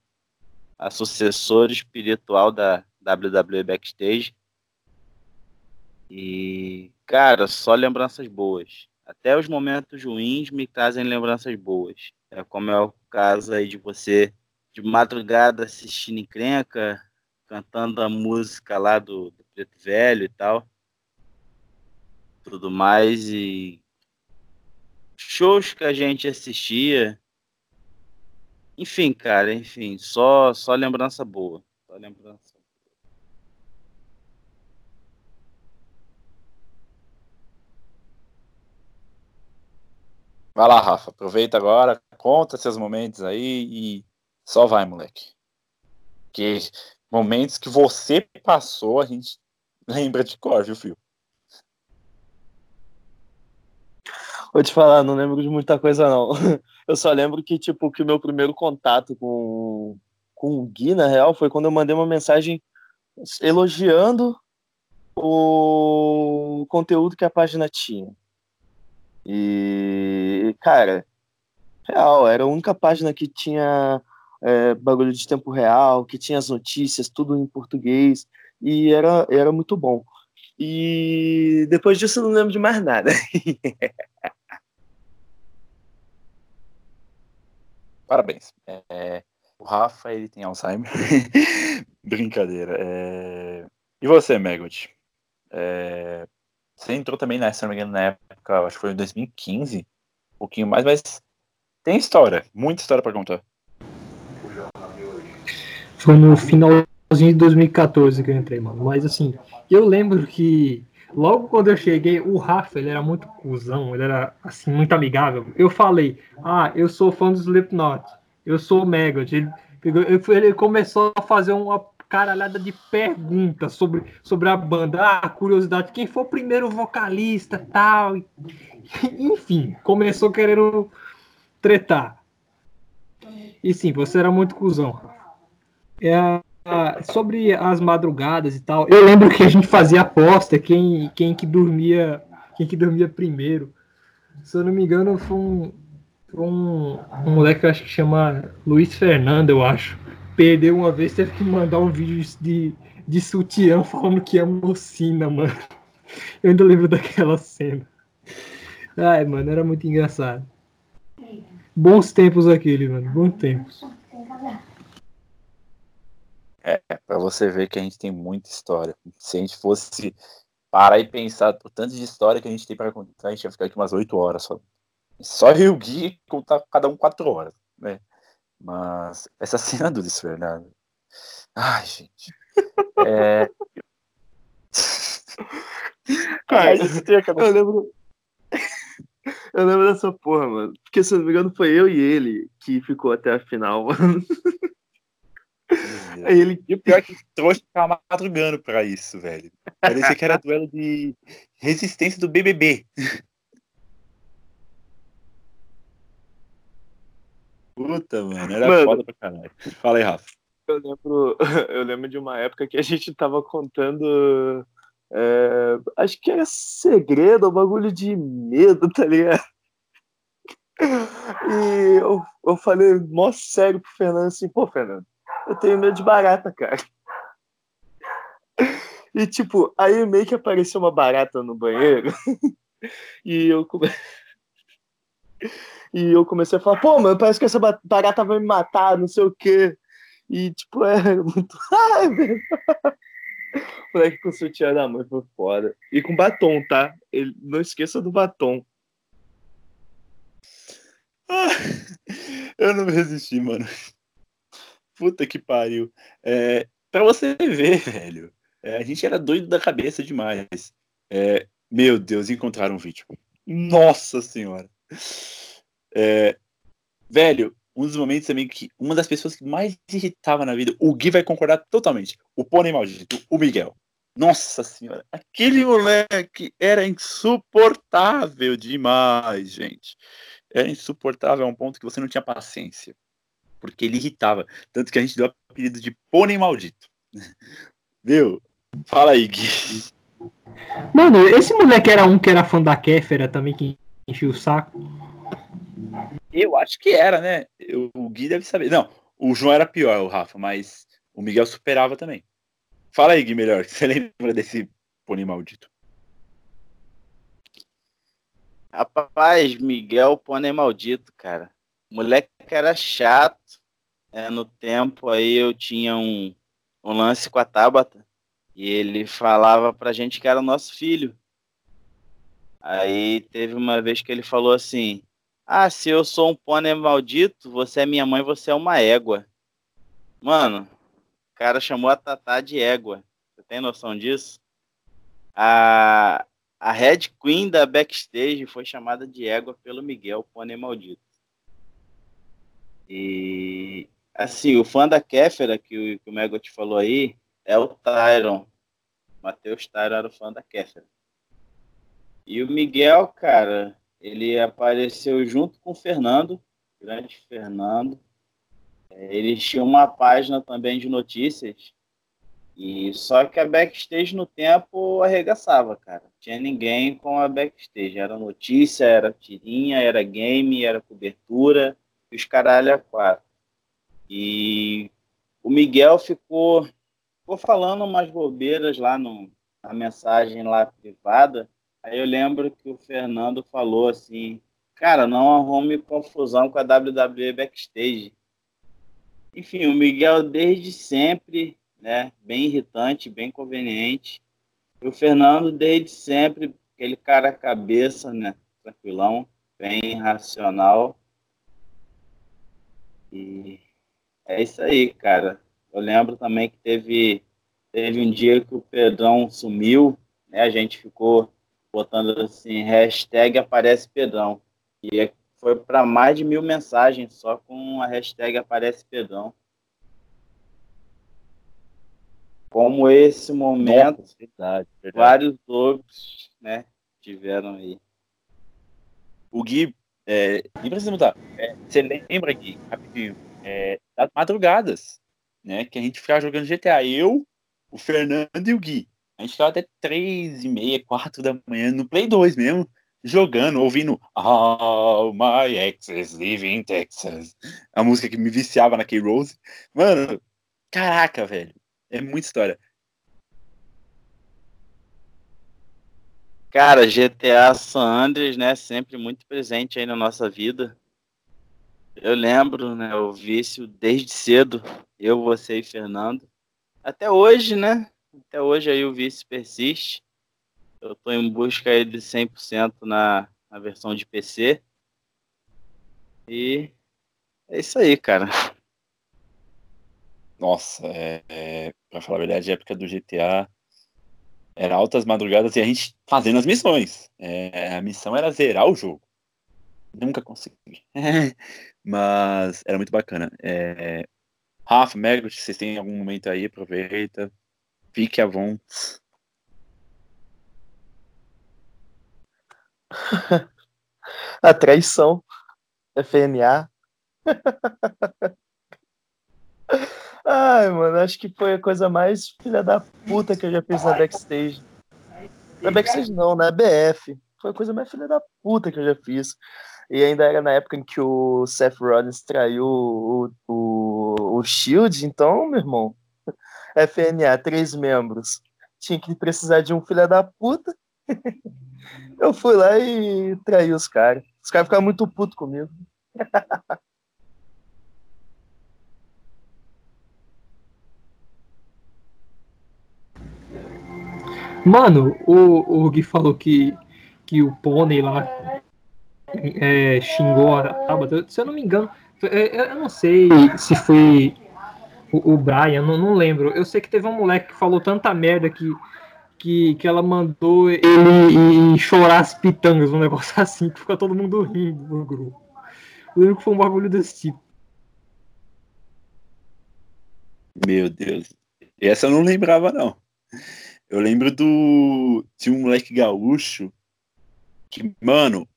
a sucessora espiritual da WWE Backstage. E, cara, só lembranças boas. Até os momentos ruins me trazem lembranças boas. É como é o caso aí de você de madrugada assistindo encrenca, cantando a música lá do, do Preto Velho e tal. Tudo mais. E shows que a gente assistia enfim, cara, enfim, só, só lembrança boa. Só lembrança. Vai lá, Rafa, aproveita agora, conta seus momentos aí e só vai, moleque. Que momentos que você passou, a gente [laughs] lembra de cor, viu, filho? Vou te falar, não lembro de muita coisa, não. [laughs] Eu só lembro que, tipo, que o meu primeiro contato com, com o Gui, na real, foi quando eu mandei uma mensagem elogiando o conteúdo que a página tinha. E, cara, real, era a única página que tinha é, bagulho de tempo real, que tinha as notícias, tudo em português, e era, era muito bom. E depois disso eu não lembro de mais nada. [laughs] Parabéns. É, o Rafa, ele tem Alzheimer. [laughs] Brincadeira. É... E você, Megot? É... Você entrou também nessa, não me engano, na época, acho que foi em 2015, um pouquinho mais, mas tem história, muita história para contar. Foi no finalzinho de 2014 que eu entrei, mano. Mas assim, eu lembro que logo quando eu cheguei, o Rafa, ele era muito cuzão, ele era assim, muito amigável. Eu falei, ah, eu sou fã do Slipknot, eu sou o Megadeth. Ele, ele começou a fazer uma caralhada de perguntas sobre, sobre a banda. Ah, curiosidade, quem foi o primeiro vocalista, tal. [laughs] Enfim, começou querendo tretar. E sim, você era muito cuzão. É, sobre as madrugadas e tal, eu lembro que a gente fazia aposta quem, quem que dormia quem que dormia primeiro. Se eu não me engano, foi um, um, um moleque que eu acho que chama Luiz Fernando, eu acho perdeu uma vez, teve que mandar um vídeo de, de sutiã falando que é mocina, mano. Eu ainda lembro daquela cena. Ai, mano, era muito engraçado. Bons tempos aquele, mano. Bons tempos. É, pra você ver que a gente tem muita história. Se a gente fosse parar e pensar o tanto de história que a gente tem para contar, a gente ia ficar aqui umas 8 horas só. Só eu Gui contar cada um 4 horas, né? Mas essa [laughs] cena do Luiz Fernando. Ai, gente. É. Cara, eu lembro. [laughs] Eu lembro dessa porra, mano. Porque, se não me engano, foi eu e ele que ficou até a final, [laughs] mano. Aí ele... E o pior é que trouxe ficar madrugando pra isso, velho. Parecia que era duelo de resistência do BBB. Puta, mano, era mano, foda pra caralho. Fala aí, Rafa. Eu lembro, [laughs] eu lembro de uma época que a gente tava contando. É, acho que era segredo, um bagulho de medo, tá ligado? E eu, eu falei, mó sério pro Fernando assim, pô, Fernando, eu tenho medo de barata, cara. E tipo, aí meio que apareceu uma barata no banheiro. [laughs] E eu comecei. [laughs] E eu comecei a falar, pô, mano, parece que essa barata vai me matar, não sei o quê. E, tipo, [laughs] é muito. Ai, velho. [laughs] Moleque com sutiã da mãe foi foda. E com batom, tá? Ele... Não esqueça do batom. Ah, eu não resisti, mano. Puta que pariu. É, pra você ver, velho. É, a gente era doido da cabeça demais. É, meu Deus, encontraram um vídeo. Nossa senhora. É, velho, um dos momentos também que uma das pessoas que mais irritava na vida, o Gui vai concordar totalmente. O pônei maldito, o Miguel. Nossa senhora, aquele moleque era insuportável demais, gente. Era insuportável a um ponto que você não tinha paciência. Porque ele irritava. Tanto que a gente deu o apelido de pônei maldito. [laughs] Viu? Fala aí, Gui. Mano, esse moleque era um que era fã da Kéfera também, que enchia o saco. Eu acho que era, né? O Gui deve saber. Não, o João era pior, o Rafa, mas o Miguel superava também. Fala aí, Gui, melhor. [laughs] Você lembra desse pônei maldito? Rapaz, Miguel pônei maldito, cara. O moleque era chato. É, no tempo aí eu tinha um, um lance com a Tabata e ele falava pra gente que era o nosso filho. Aí teve uma vez que ele falou assim: ah, se eu sou um pônei maldito, você é minha mãe, você é uma égua. Mano, o cara chamou a Tatá de égua. Você tem noção disso? A, a Red Queen da backstage foi chamada de égua pelo Miguel Pônei Maldito. E assim, o fã da Kéfera que o, que o Megot falou aí é o Tyron. Matheus Tyron era o fã da Kéfera. E o Miguel, cara, ele apareceu junto com o Fernando, grande Fernando. É, eles tinham uma página também de notícias. E só que a backstage no tempo arregaçava, cara. Tinha ninguém com a backstage. Era notícia, era tirinha, era game, era cobertura, e os caralho a quatro. E o Miguel ficou, ficou falando umas bobeiras lá no, na mensagem lá privada. Aí eu lembro que o Fernando falou assim, cara, não arrume confusão com a WWE Backstage. Enfim, o Miguel desde sempre, né, bem irritante, bem conveniente. E o Fernando desde sempre, aquele cara cabeça, né, tranquilão, bem racional. E é isso aí, cara. Eu lembro também que teve, teve um dia que o Pedrão sumiu, né, a gente ficou botando assim, hashtag aparece Pedrão. E foi para mais de mil mensagens só com a hashtag aparece Pedrão. Como esse momento, verdade, verdade. vários outros, né, tiveram aí. O Gui, é, nem precisa mudar. É, você lembra, Gui, rapidinho, é, das madrugadas, né? Que a gente ficava jogando GTA. Eu, o Fernando e o Gui. A gente ficava até três e meia, quatro da manhã no Play 2 mesmo, jogando, ouvindo All My Exes Live in Texas. A música que me viciava na K-Rose. Mano, caraca, velho. É muita história. Cara, GTA San Andreas, né, sempre muito presente aí na nossa vida. Eu lembro, né, o vício desde cedo, eu, você e Fernando. Até hoje, né? Até hoje aí o vício persiste. Eu tô em busca aí de 100% na, na versão de PC. E é isso aí, cara. Nossa, é, é, falar a verdade, a época do GTA era altas madrugadas e a gente fazendo as missões. É, a missão era zerar o jogo. Nunca consegui. [laughs] Mas era muito bacana. É, Rafa, Megot, vocês têm algum momento aí? Aproveita. À vontade. [laughs] A traição. FNA. [laughs] Ai, mano, acho que foi a coisa mais filha da puta que eu já fiz na backstage. Na backstage não, na BF. Foi a coisa mais filha da puta que eu já fiz. E ainda era na época em que o Seth Rollins traiu o, o, o Shield, então, meu irmão, FNA, três membros. Tinha que precisar de um filho da puta. [laughs] Eu fui lá e traí os caras. Os caras ficaram muito putos comigo. [laughs] Mano, o, o Gui falou que, que o pônei lá é, xingou a Tabata. Se eu não me engano, eu não sei se foi o, o Brian, não, não lembro. Eu sei que teve um moleque que falou tanta merda que, que, que ela mandou ele chorar as pitangas, um negócio [laughs] assim, que fica todo mundo rindo no grupo. Eu lembro que foi um bagulho desse tipo. Meu Deus. Essa eu não lembrava, não. Eu lembro do. Tinha um moleque gaúcho que, mano,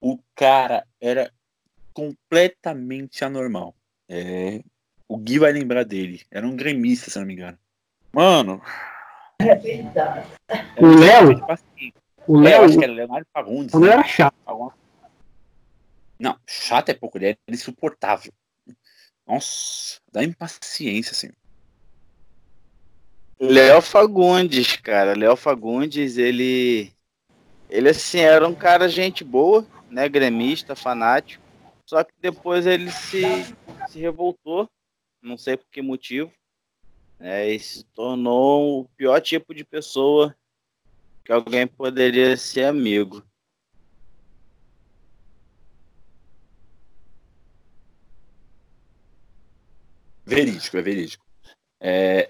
o cara era completamente anormal. É, o Gui vai lembrar dele. Era um gremista, se não me engano. Mano. É verdade. O Léo? Tipo assim, O Léo, acho que era Leonardo Fagundes. o Léo né? era chato. Não, chato é pouco, ele era insuportável. Nossa, dá impaciência, assim. Léo Fagundes, cara. Léo Fagundes, ele. Ele, assim, era um cara gente boa, né? Gremista, fanático. Só que depois ele se, se revoltou, não sei por que motivo. né, e se tornou o pior tipo de pessoa que alguém poderia ser amigo. Verídico, é verídico. É,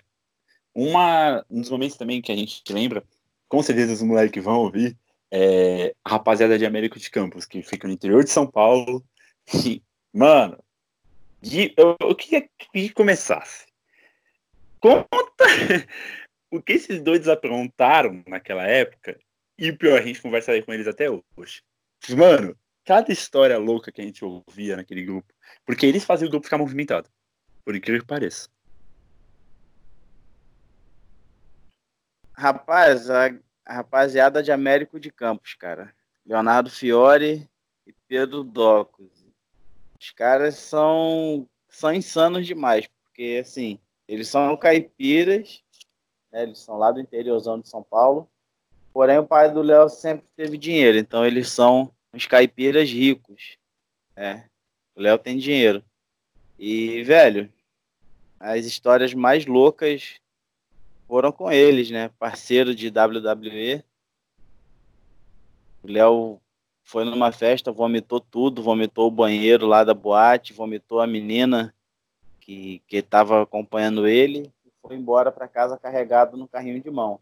uma, um dos momentos também que a gente lembra com certeza os moleques vão ouvir, é, a rapaziada de Américo de Campos, que fica no interior de São Paulo. E, [laughs] mano, de, eu, eu queria que começasse. Conta [laughs] o que esses dois aprontaram naquela época. E o pior, a gente conversaria com eles até hoje. Mano, cada história louca que a gente ouvia naquele grupo. Porque eles faziam o grupo ficar movimentado. Por incrível que pareça. Rapaz, a, a rapaziada de Américo de Campos, cara. Leonardo Fiore e Pedro Docos. Os caras são, são insanos demais, porque assim, eles são caipiras, né, eles são lá do interiorzão de São Paulo, porém o pai do Léo sempre teve dinheiro, então eles são uns caipiras ricos. Né? O Léo tem dinheiro. E, velho, as histórias mais loucas foram com eles, né? Parceiro de WWE. O Léo foi numa festa, vomitou tudo, vomitou o banheiro lá da boate, vomitou a menina que que estava acompanhando ele e foi embora para casa carregado no carrinho de mão.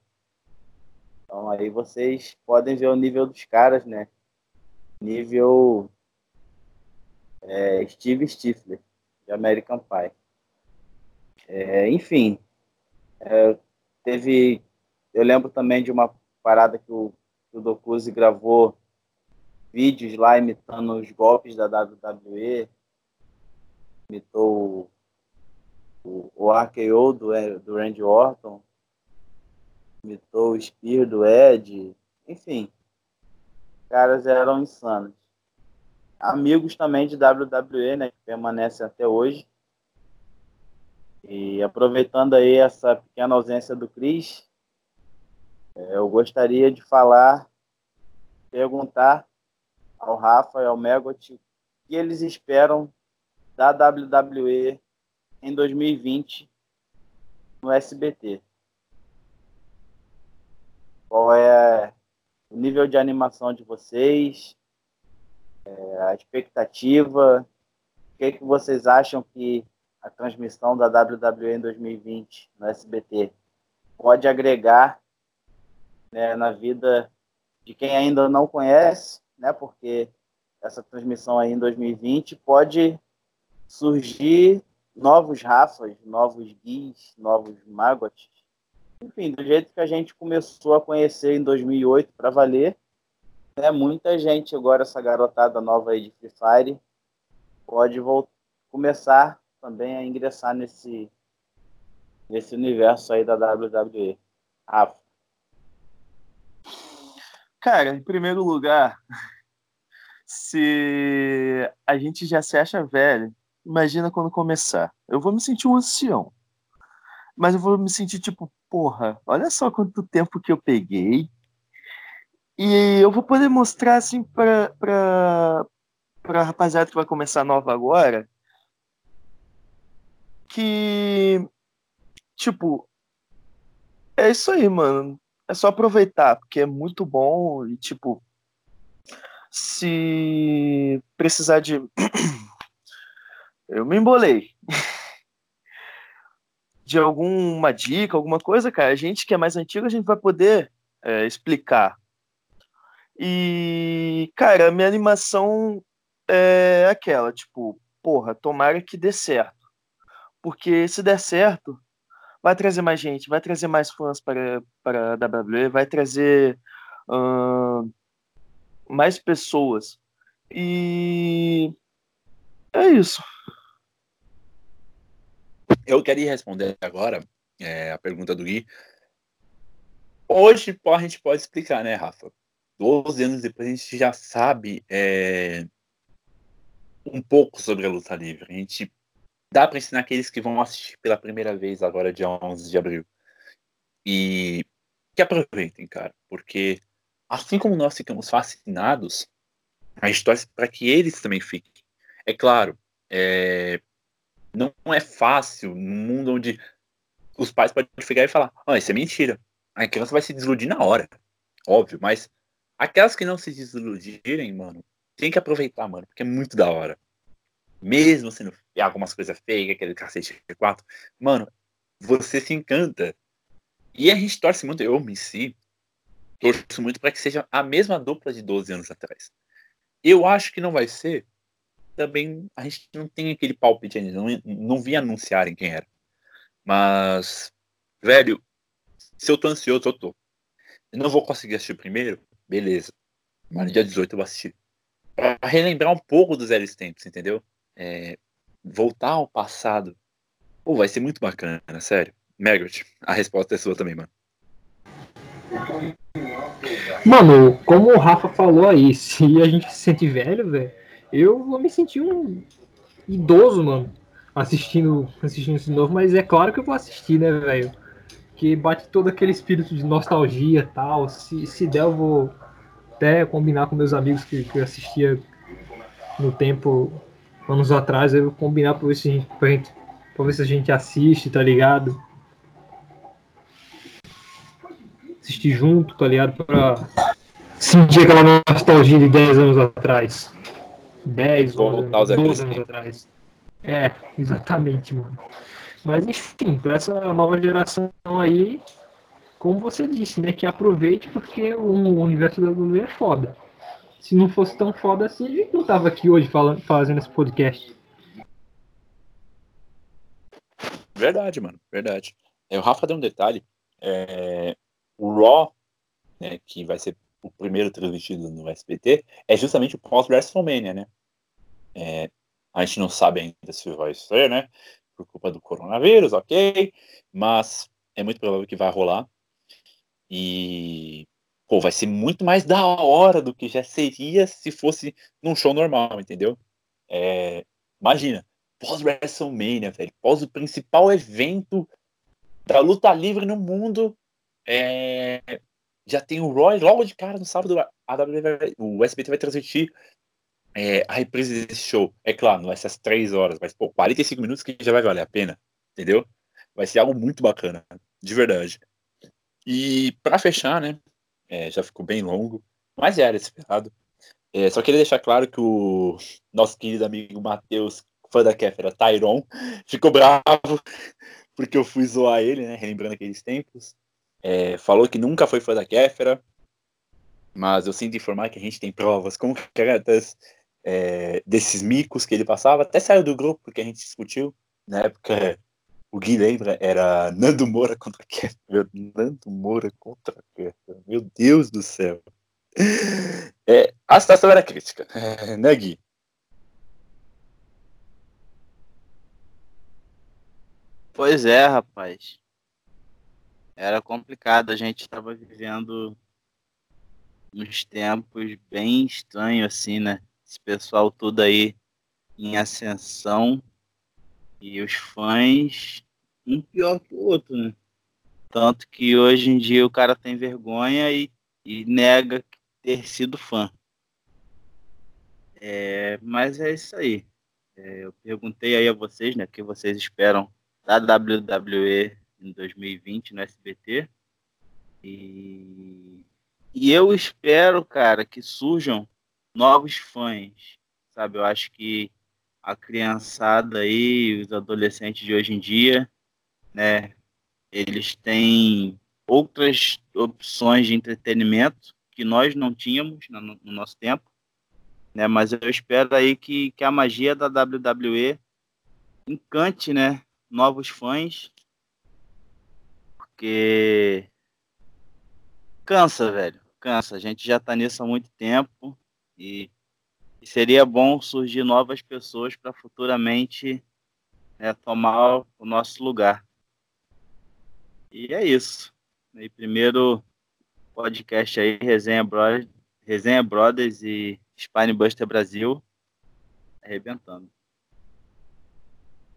Então aí vocês podem ver o nível dos caras, né? Nível é, Steve Stifler, de American Pie. É, enfim, é, teve. Eu lembro também de uma parada que o, que o Docuse gravou vídeos lá imitando os golpes da WWE, imitou o, o RKO do, do Randy Orton, imitou o Spear do Ed, enfim, caras eram insanos. Amigos também de WWE, né, que permanecem até hoje. E aproveitando aí essa pequena ausência do Cris, é, eu gostaria de falar, perguntar ao Rafa e ao Megot. O que eles esperam da WWE em 2020 no SBT. Qual é o nível de animação de vocês, é, a expectativa, o que, é que vocês acham que a transmissão da WWE em 2020 no SBT pode agregar né, na vida de quem ainda não conhece, né, porque essa transmissão aí em 2020 pode surgir novos Rafas, novos Guis, novos Magots. Enfim, do jeito que a gente começou a conhecer em 2008 para valer, né, muita gente agora, essa garotada nova aí de Free Fire, pode voltar, começar também a ingressar nesse, nesse universo aí da WWE. Rafa. Cara, em primeiro lugar, se a gente já se acha velho, imagina quando começar. Eu vou me sentir um ancião. Mas eu vou me sentir tipo, porra, olha só quanto tempo que eu peguei. E eu vou poder mostrar assim pra, pra, pra rapaziada que vai começar nova agora que, tipo, é isso aí, mano. É só aproveitar, porque é muito bom e, tipo, se precisar de. [clears throat] Eu me embolei. [laughs] De alguma dica, alguma coisa, cara, a gente que é mais antigo, a gente vai poder é, explicar. E, cara, a minha animação é aquela, tipo, porra, tomara que dê certo. Porque se der certo, vai trazer mais gente, vai trazer mais fãs para, para a WWE, vai trazer uh, mais pessoas. E é isso. Eu queria responder agora é, a pergunta do Gui. Hoje a gente pode explicar, né, Rafa? 12 anos depois a gente já sabe é, um pouco sobre a luta livre. A gente dá para ensinar aqueles que vão assistir pela primeira vez agora, dia 11 de abril. E que aproveitem, cara, porque assim como nós ficamos fascinados, a torce para que eles também fiquem. É claro, é... não é fácil num mundo onde os pais podem pegar e falar: oh, isso é mentira. A criança vai se desiludir na hora, óbvio, mas aquelas que não se desiludirem, mano, tem que aproveitar, mano, porque é muito da hora mesmo sendo algumas coisas feias, aquele cacete 4, mano, você se encanta. E a gente torce muito, eu me si, torço muito para que seja a mesma dupla de 12 anos atrás. Eu acho que não vai ser. Também a gente não tem aquele palpite ainda, não, não vi anunciarem quem era. Mas, velho, se eu tô ansioso, eu tô. Eu não vou conseguir assistir primeiro, beleza. Mas no dia 18 eu vou assistir. Pra relembrar um pouco dos velhos tempos, entendeu? É, voltar ao passado. Pô, vai ser muito bacana, sério. Margaret, a resposta é sua também, mano. Mano, como o Rafa falou aí, [laughs] se a gente se sente velho, velho, eu vou me sentir um idoso, mano, assistindo, assistindo isso de novo, mas é claro que eu vou assistir, né, velho? Que bate todo aquele espírito de nostalgia e tal. Se, se der, eu vou até combinar com meus amigos que, que eu assistia no tempo, anos atrás, eu vou combinar pra ver se a gente, pra, gente, pra ver se a gente assiste, tá ligado? assistir junto, tá ligado? Pra sentir aquela nostalgia de 10 anos atrás. 10, 12, 12 anos atrás. É, exatamente, mano. Mas enfim, pra essa nova geração aí, como você disse, né? Que aproveite porque o universo da WWE é foda. Se não fosse tão foda assim, a gente não tava aqui hoje falando, fazendo esse podcast. Verdade, mano, verdade. É, o Rafa deu um detalhe. É, o Raw, né, que vai ser o primeiro transmitido no SBT, é justamente o pós-WrestleMania, né? É, a gente não sabe ainda se vai ser, né? Por culpa do coronavírus, ok. Mas é muito provável que vai rolar. E pô, vai ser muito mais da hora do que já seria se fosse num show normal, entendeu? É, imagina, pós-WrestleMania, velho, pós o principal evento da luta livre no mundo, é, já tem o Roy logo de cara no sábado. A WWE, o SBT vai transmitir é, a reprise desse show. É claro, não vai ser às 3 horas, mas pô, 45 minutos que já vai valer a pena, entendeu? Vai ser algo muito bacana, de verdade. E para fechar, né? É, já ficou bem longo, mas já era esperado. É, só queria deixar claro que o nosso querido amigo Matheus, fã da Kéfera, Tyron, [laughs] ficou bravo [laughs] porque eu fui zoar ele, né? Relembrando aqueles tempos. É, falou que nunca foi fã da Kéfera, mas eu sinto informar que a gente tem provas concretas é, desses micos que ele passava. Até saiu do grupo porque a gente discutiu. Na época, o Gui lembra, era Nando Moura contra Kéfera. Nando Moura contra Kéfera. Meu Deus do céu. É, a situação era crítica, é, [laughs] né, Gui? Pois é, rapaz era complicado. A gente estava vivendo uns tempos bem estranhos, assim, né? Esse pessoal todo aí em ascensão e os fãs um pior que o outro, né? Tanto que hoje em dia o cara tem vergonha e, e nega ter sido fã. É, mas é isso aí. É, eu perguntei aí a vocês, né, o que vocês esperam da WWE em 2020 no SBT. E, e eu espero, cara, que surjam novos fãs, sabe? Eu acho que a criançada aí, os adolescentes de hoje em dia, né, eles têm outras opções de entretenimento que nós não tínhamos no, no nosso tempo, né? Mas eu espero aí que, que a magia da WWE encante, né, novos fãs porque cansa, velho. Cansa. A gente já tá nisso há muito tempo e, e seria bom surgir novas pessoas para futuramente né, tomar o nosso lugar. E é isso. E primeiro podcast aí, Resenha Brothers, Resenha Brothers e Spinebuster Brasil arrebentando.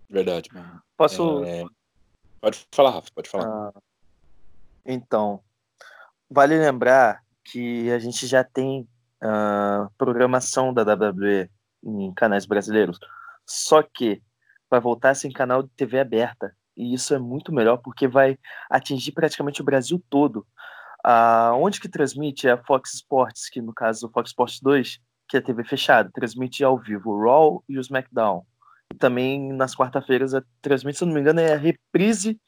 Verdade, mano. Posso. É... Pode falar, Rafa, pode falar. Ah, então, vale lembrar que a gente já tem uh, programação da WWE em canais brasileiros, só que vai voltar sem canal de TV aberta. E isso é muito melhor porque vai atingir praticamente o Brasil todo. Uh, onde que transmite é a Fox Sports, que no caso o Fox Sports 2, que é a TV fechada, transmite ao vivo o Raw e o SmackDown. E também nas quarta-feiras transmite, se não me engano, é a reprise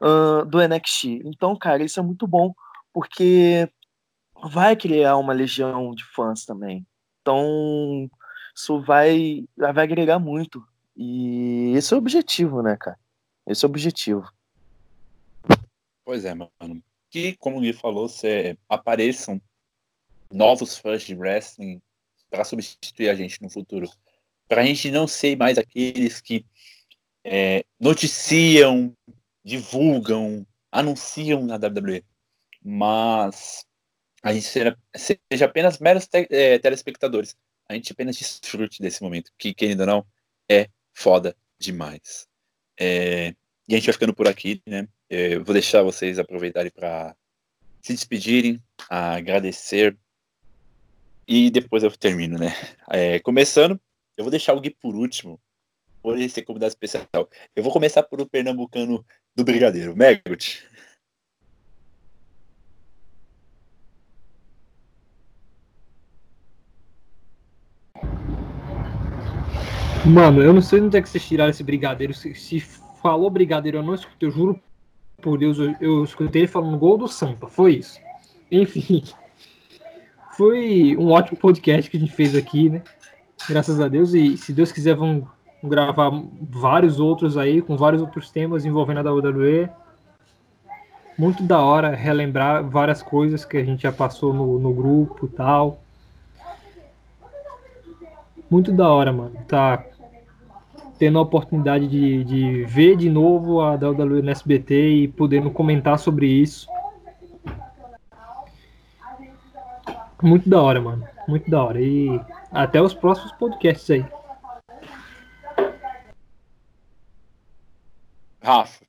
uh, do NXT. Então, cara, isso é muito bom, porque vai criar uma legião de fãs também. Então, isso vai, vai agregar muito. E esse é o objetivo, né, cara? Esse é o objetivo. Pois é, mano. Que, como o Gui falou, se apareçam novos fãs de wrestling para substituir a gente no futuro. Para a gente não ser mais aqueles que é, noticiam, divulgam, anunciam na WWE, mas a gente seja, seja apenas meros te, é, telespectadores. A gente apenas desfrute desse momento, que, querendo ou não, é foda demais. É, e a gente vai ficando por aqui, né? É, eu vou deixar vocês aproveitarem para se despedirem, agradecer e depois eu termino, né? É, começando, eu vou deixar o Gui por último, por ele ser convidado especial. Eu vou começar por o pernambucano do Brigadeiro, Megot. Mano, eu não sei onde é que vocês tiraram esse brigadeiro. Se, se falou brigadeiro, eu não escutei. Eu juro por Deus, eu, eu escutei ele falando gol do Sampa. Foi isso. Enfim. [laughs] Foi um ótimo podcast que a gente fez aqui, né? Graças a Deus. E se Deus quiser, vamos gravar vários outros aí, com vários outros temas envolvendo a WWE. Muito da hora relembrar várias coisas que a gente já passou no, no grupo e tal. Muito da hora, mano. Tá tendo a oportunidade de, de ver de novo a WWE no SBT e podendo comentar sobre isso. Muito da hora, mano. Muito da hora. E até os próximos podcasts aí. Rafa,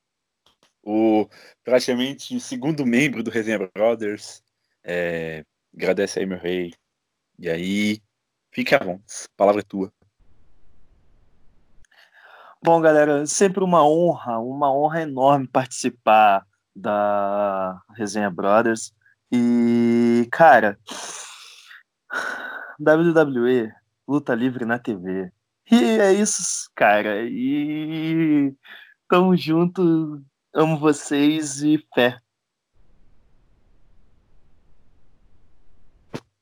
o praticamente segundo membro do Resenha Brothers. É, agradece aí, meu rei. E aí, fique à vontade. Palavra é tua. Bom, galera, sempre uma honra, uma honra enorme participar da Resenha Brothers. E, cara, WWE, luta livre na TV. E é isso, cara. E tamo junto, amo vocês e fé.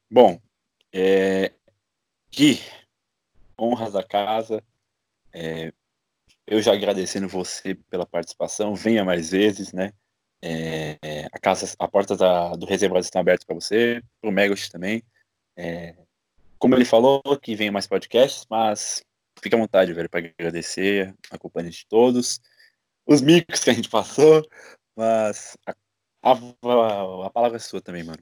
Bom, é, Gui, honras da casa. É, eu já agradecendo você pela participação, venha mais vezes, né? É, a casa, a porta da, do reservado estão abertas para você, para o Megot também. É, como ele falou, que venha mais podcasts, mas fique à vontade, velho, para agradecer a companhia de todos, os micos que a gente passou, mas a, a, a palavra é sua também, mano.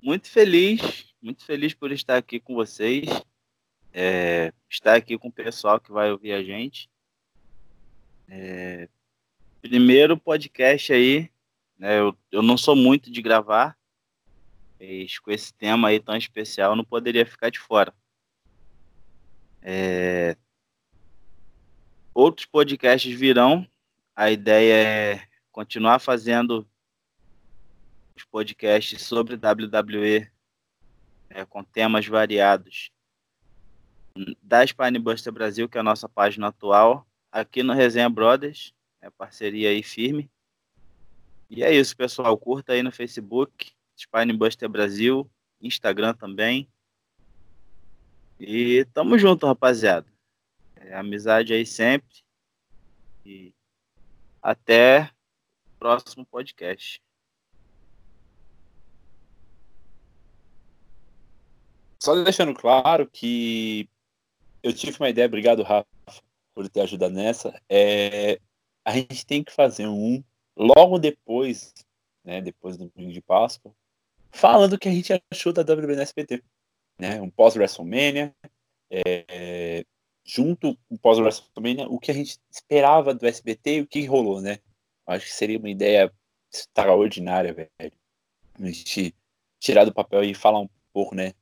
Muito feliz, muito feliz por estar aqui com vocês é, estar aqui com o pessoal que vai ouvir a gente. É, primeiro podcast aí, né, eu, eu não sou muito de gravar, mas com esse tema aí tão especial não poderia ficar de fora. É, outros podcasts virão, a ideia é continuar fazendo os podcasts sobre WWE é, com temas variados da Spinebuster Brasil, que é a nossa página atual, aqui no Resenha Brothers, é parceria aí firme. E é isso, pessoal. Curta aí no Facebook, Spinebuster Brasil, Instagram também. E tamo junto, rapaziada. É, amizade aí sempre. E até o próximo podcast. Só deixando claro que eu tive uma ideia, obrigado, Rafa, por ter ajudado nessa. É, a gente tem que fazer um logo depois, né, depois do domingo de Páscoa, falando o que a gente achou da WWE. Né, um pós-WrestleMania, é, junto com o pós-WrestleMania, o que a gente esperava do SBT e o que rolou, né? Acho que seria uma ideia extraordinária, velho. A gente tirar do papel e falar um pouco, né?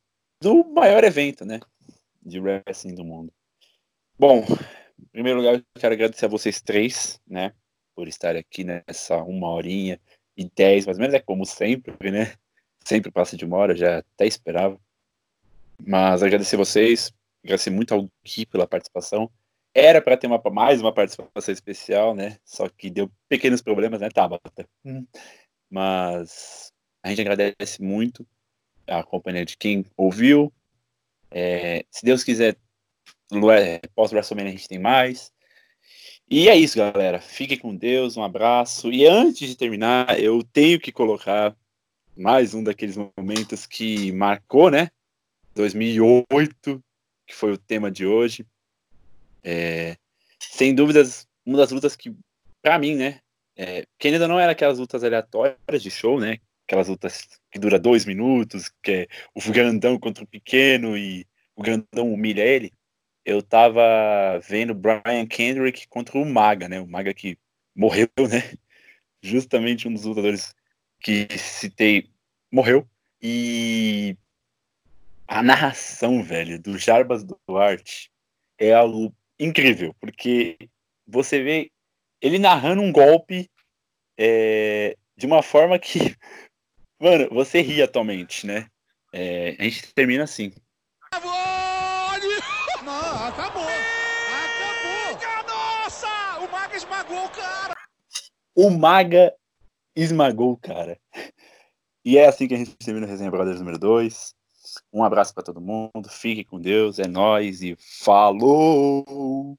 Do maior evento, né? De wrestling do mundo. Bom, em primeiro lugar, eu quero agradecer a vocês três, né, por estarem aqui nessa uma horinha e dez, mais ou menos, é como sempre, né? Sempre passa de uma hora, já até esperava. Mas agradecer vocês, agradecer muito ao Gui pela participação. era para ter uma, mais uma participação especial, né? Só que deu pequenos problemas, né, Tabata? Hum. Mas a gente agradece muito a companhia de quem ouviu. É, se Deus quiser, pós-WrestleMania a gente tem mais. E é isso, galera. Fiquem com Deus, um abraço. E antes de terminar, eu tenho que colocar mais um daqueles momentos que marcou, né? 2008, que foi o tema de hoje. É, sem dúvidas, uma das lutas que, para mim, né? É, que ainda não era aquelas lutas aleatórias de show, né? Aquelas lutas que dura dois minutos, que é o grandão contra o pequeno e o grandão humilha ele. Eu tava vendo Brian Kendrick contra o Maga, né? O Maga que morreu, né? Justamente um dos lutadores que citei morreu. E a narração, velho, do Jarbas Duarte é algo incrível, porque você vê ele narrando um golpe é, de uma forma que, mano, você ri atualmente, né? É, a gente termina assim. Acabou! Não, acabou! Acabou! Nossa! O Maga esmagou o cara! O Maga esmagou o cara. E é assim que a gente termina o Resenha Brothers número 2. Um abraço para todo mundo, fique com Deus, é nós e falou!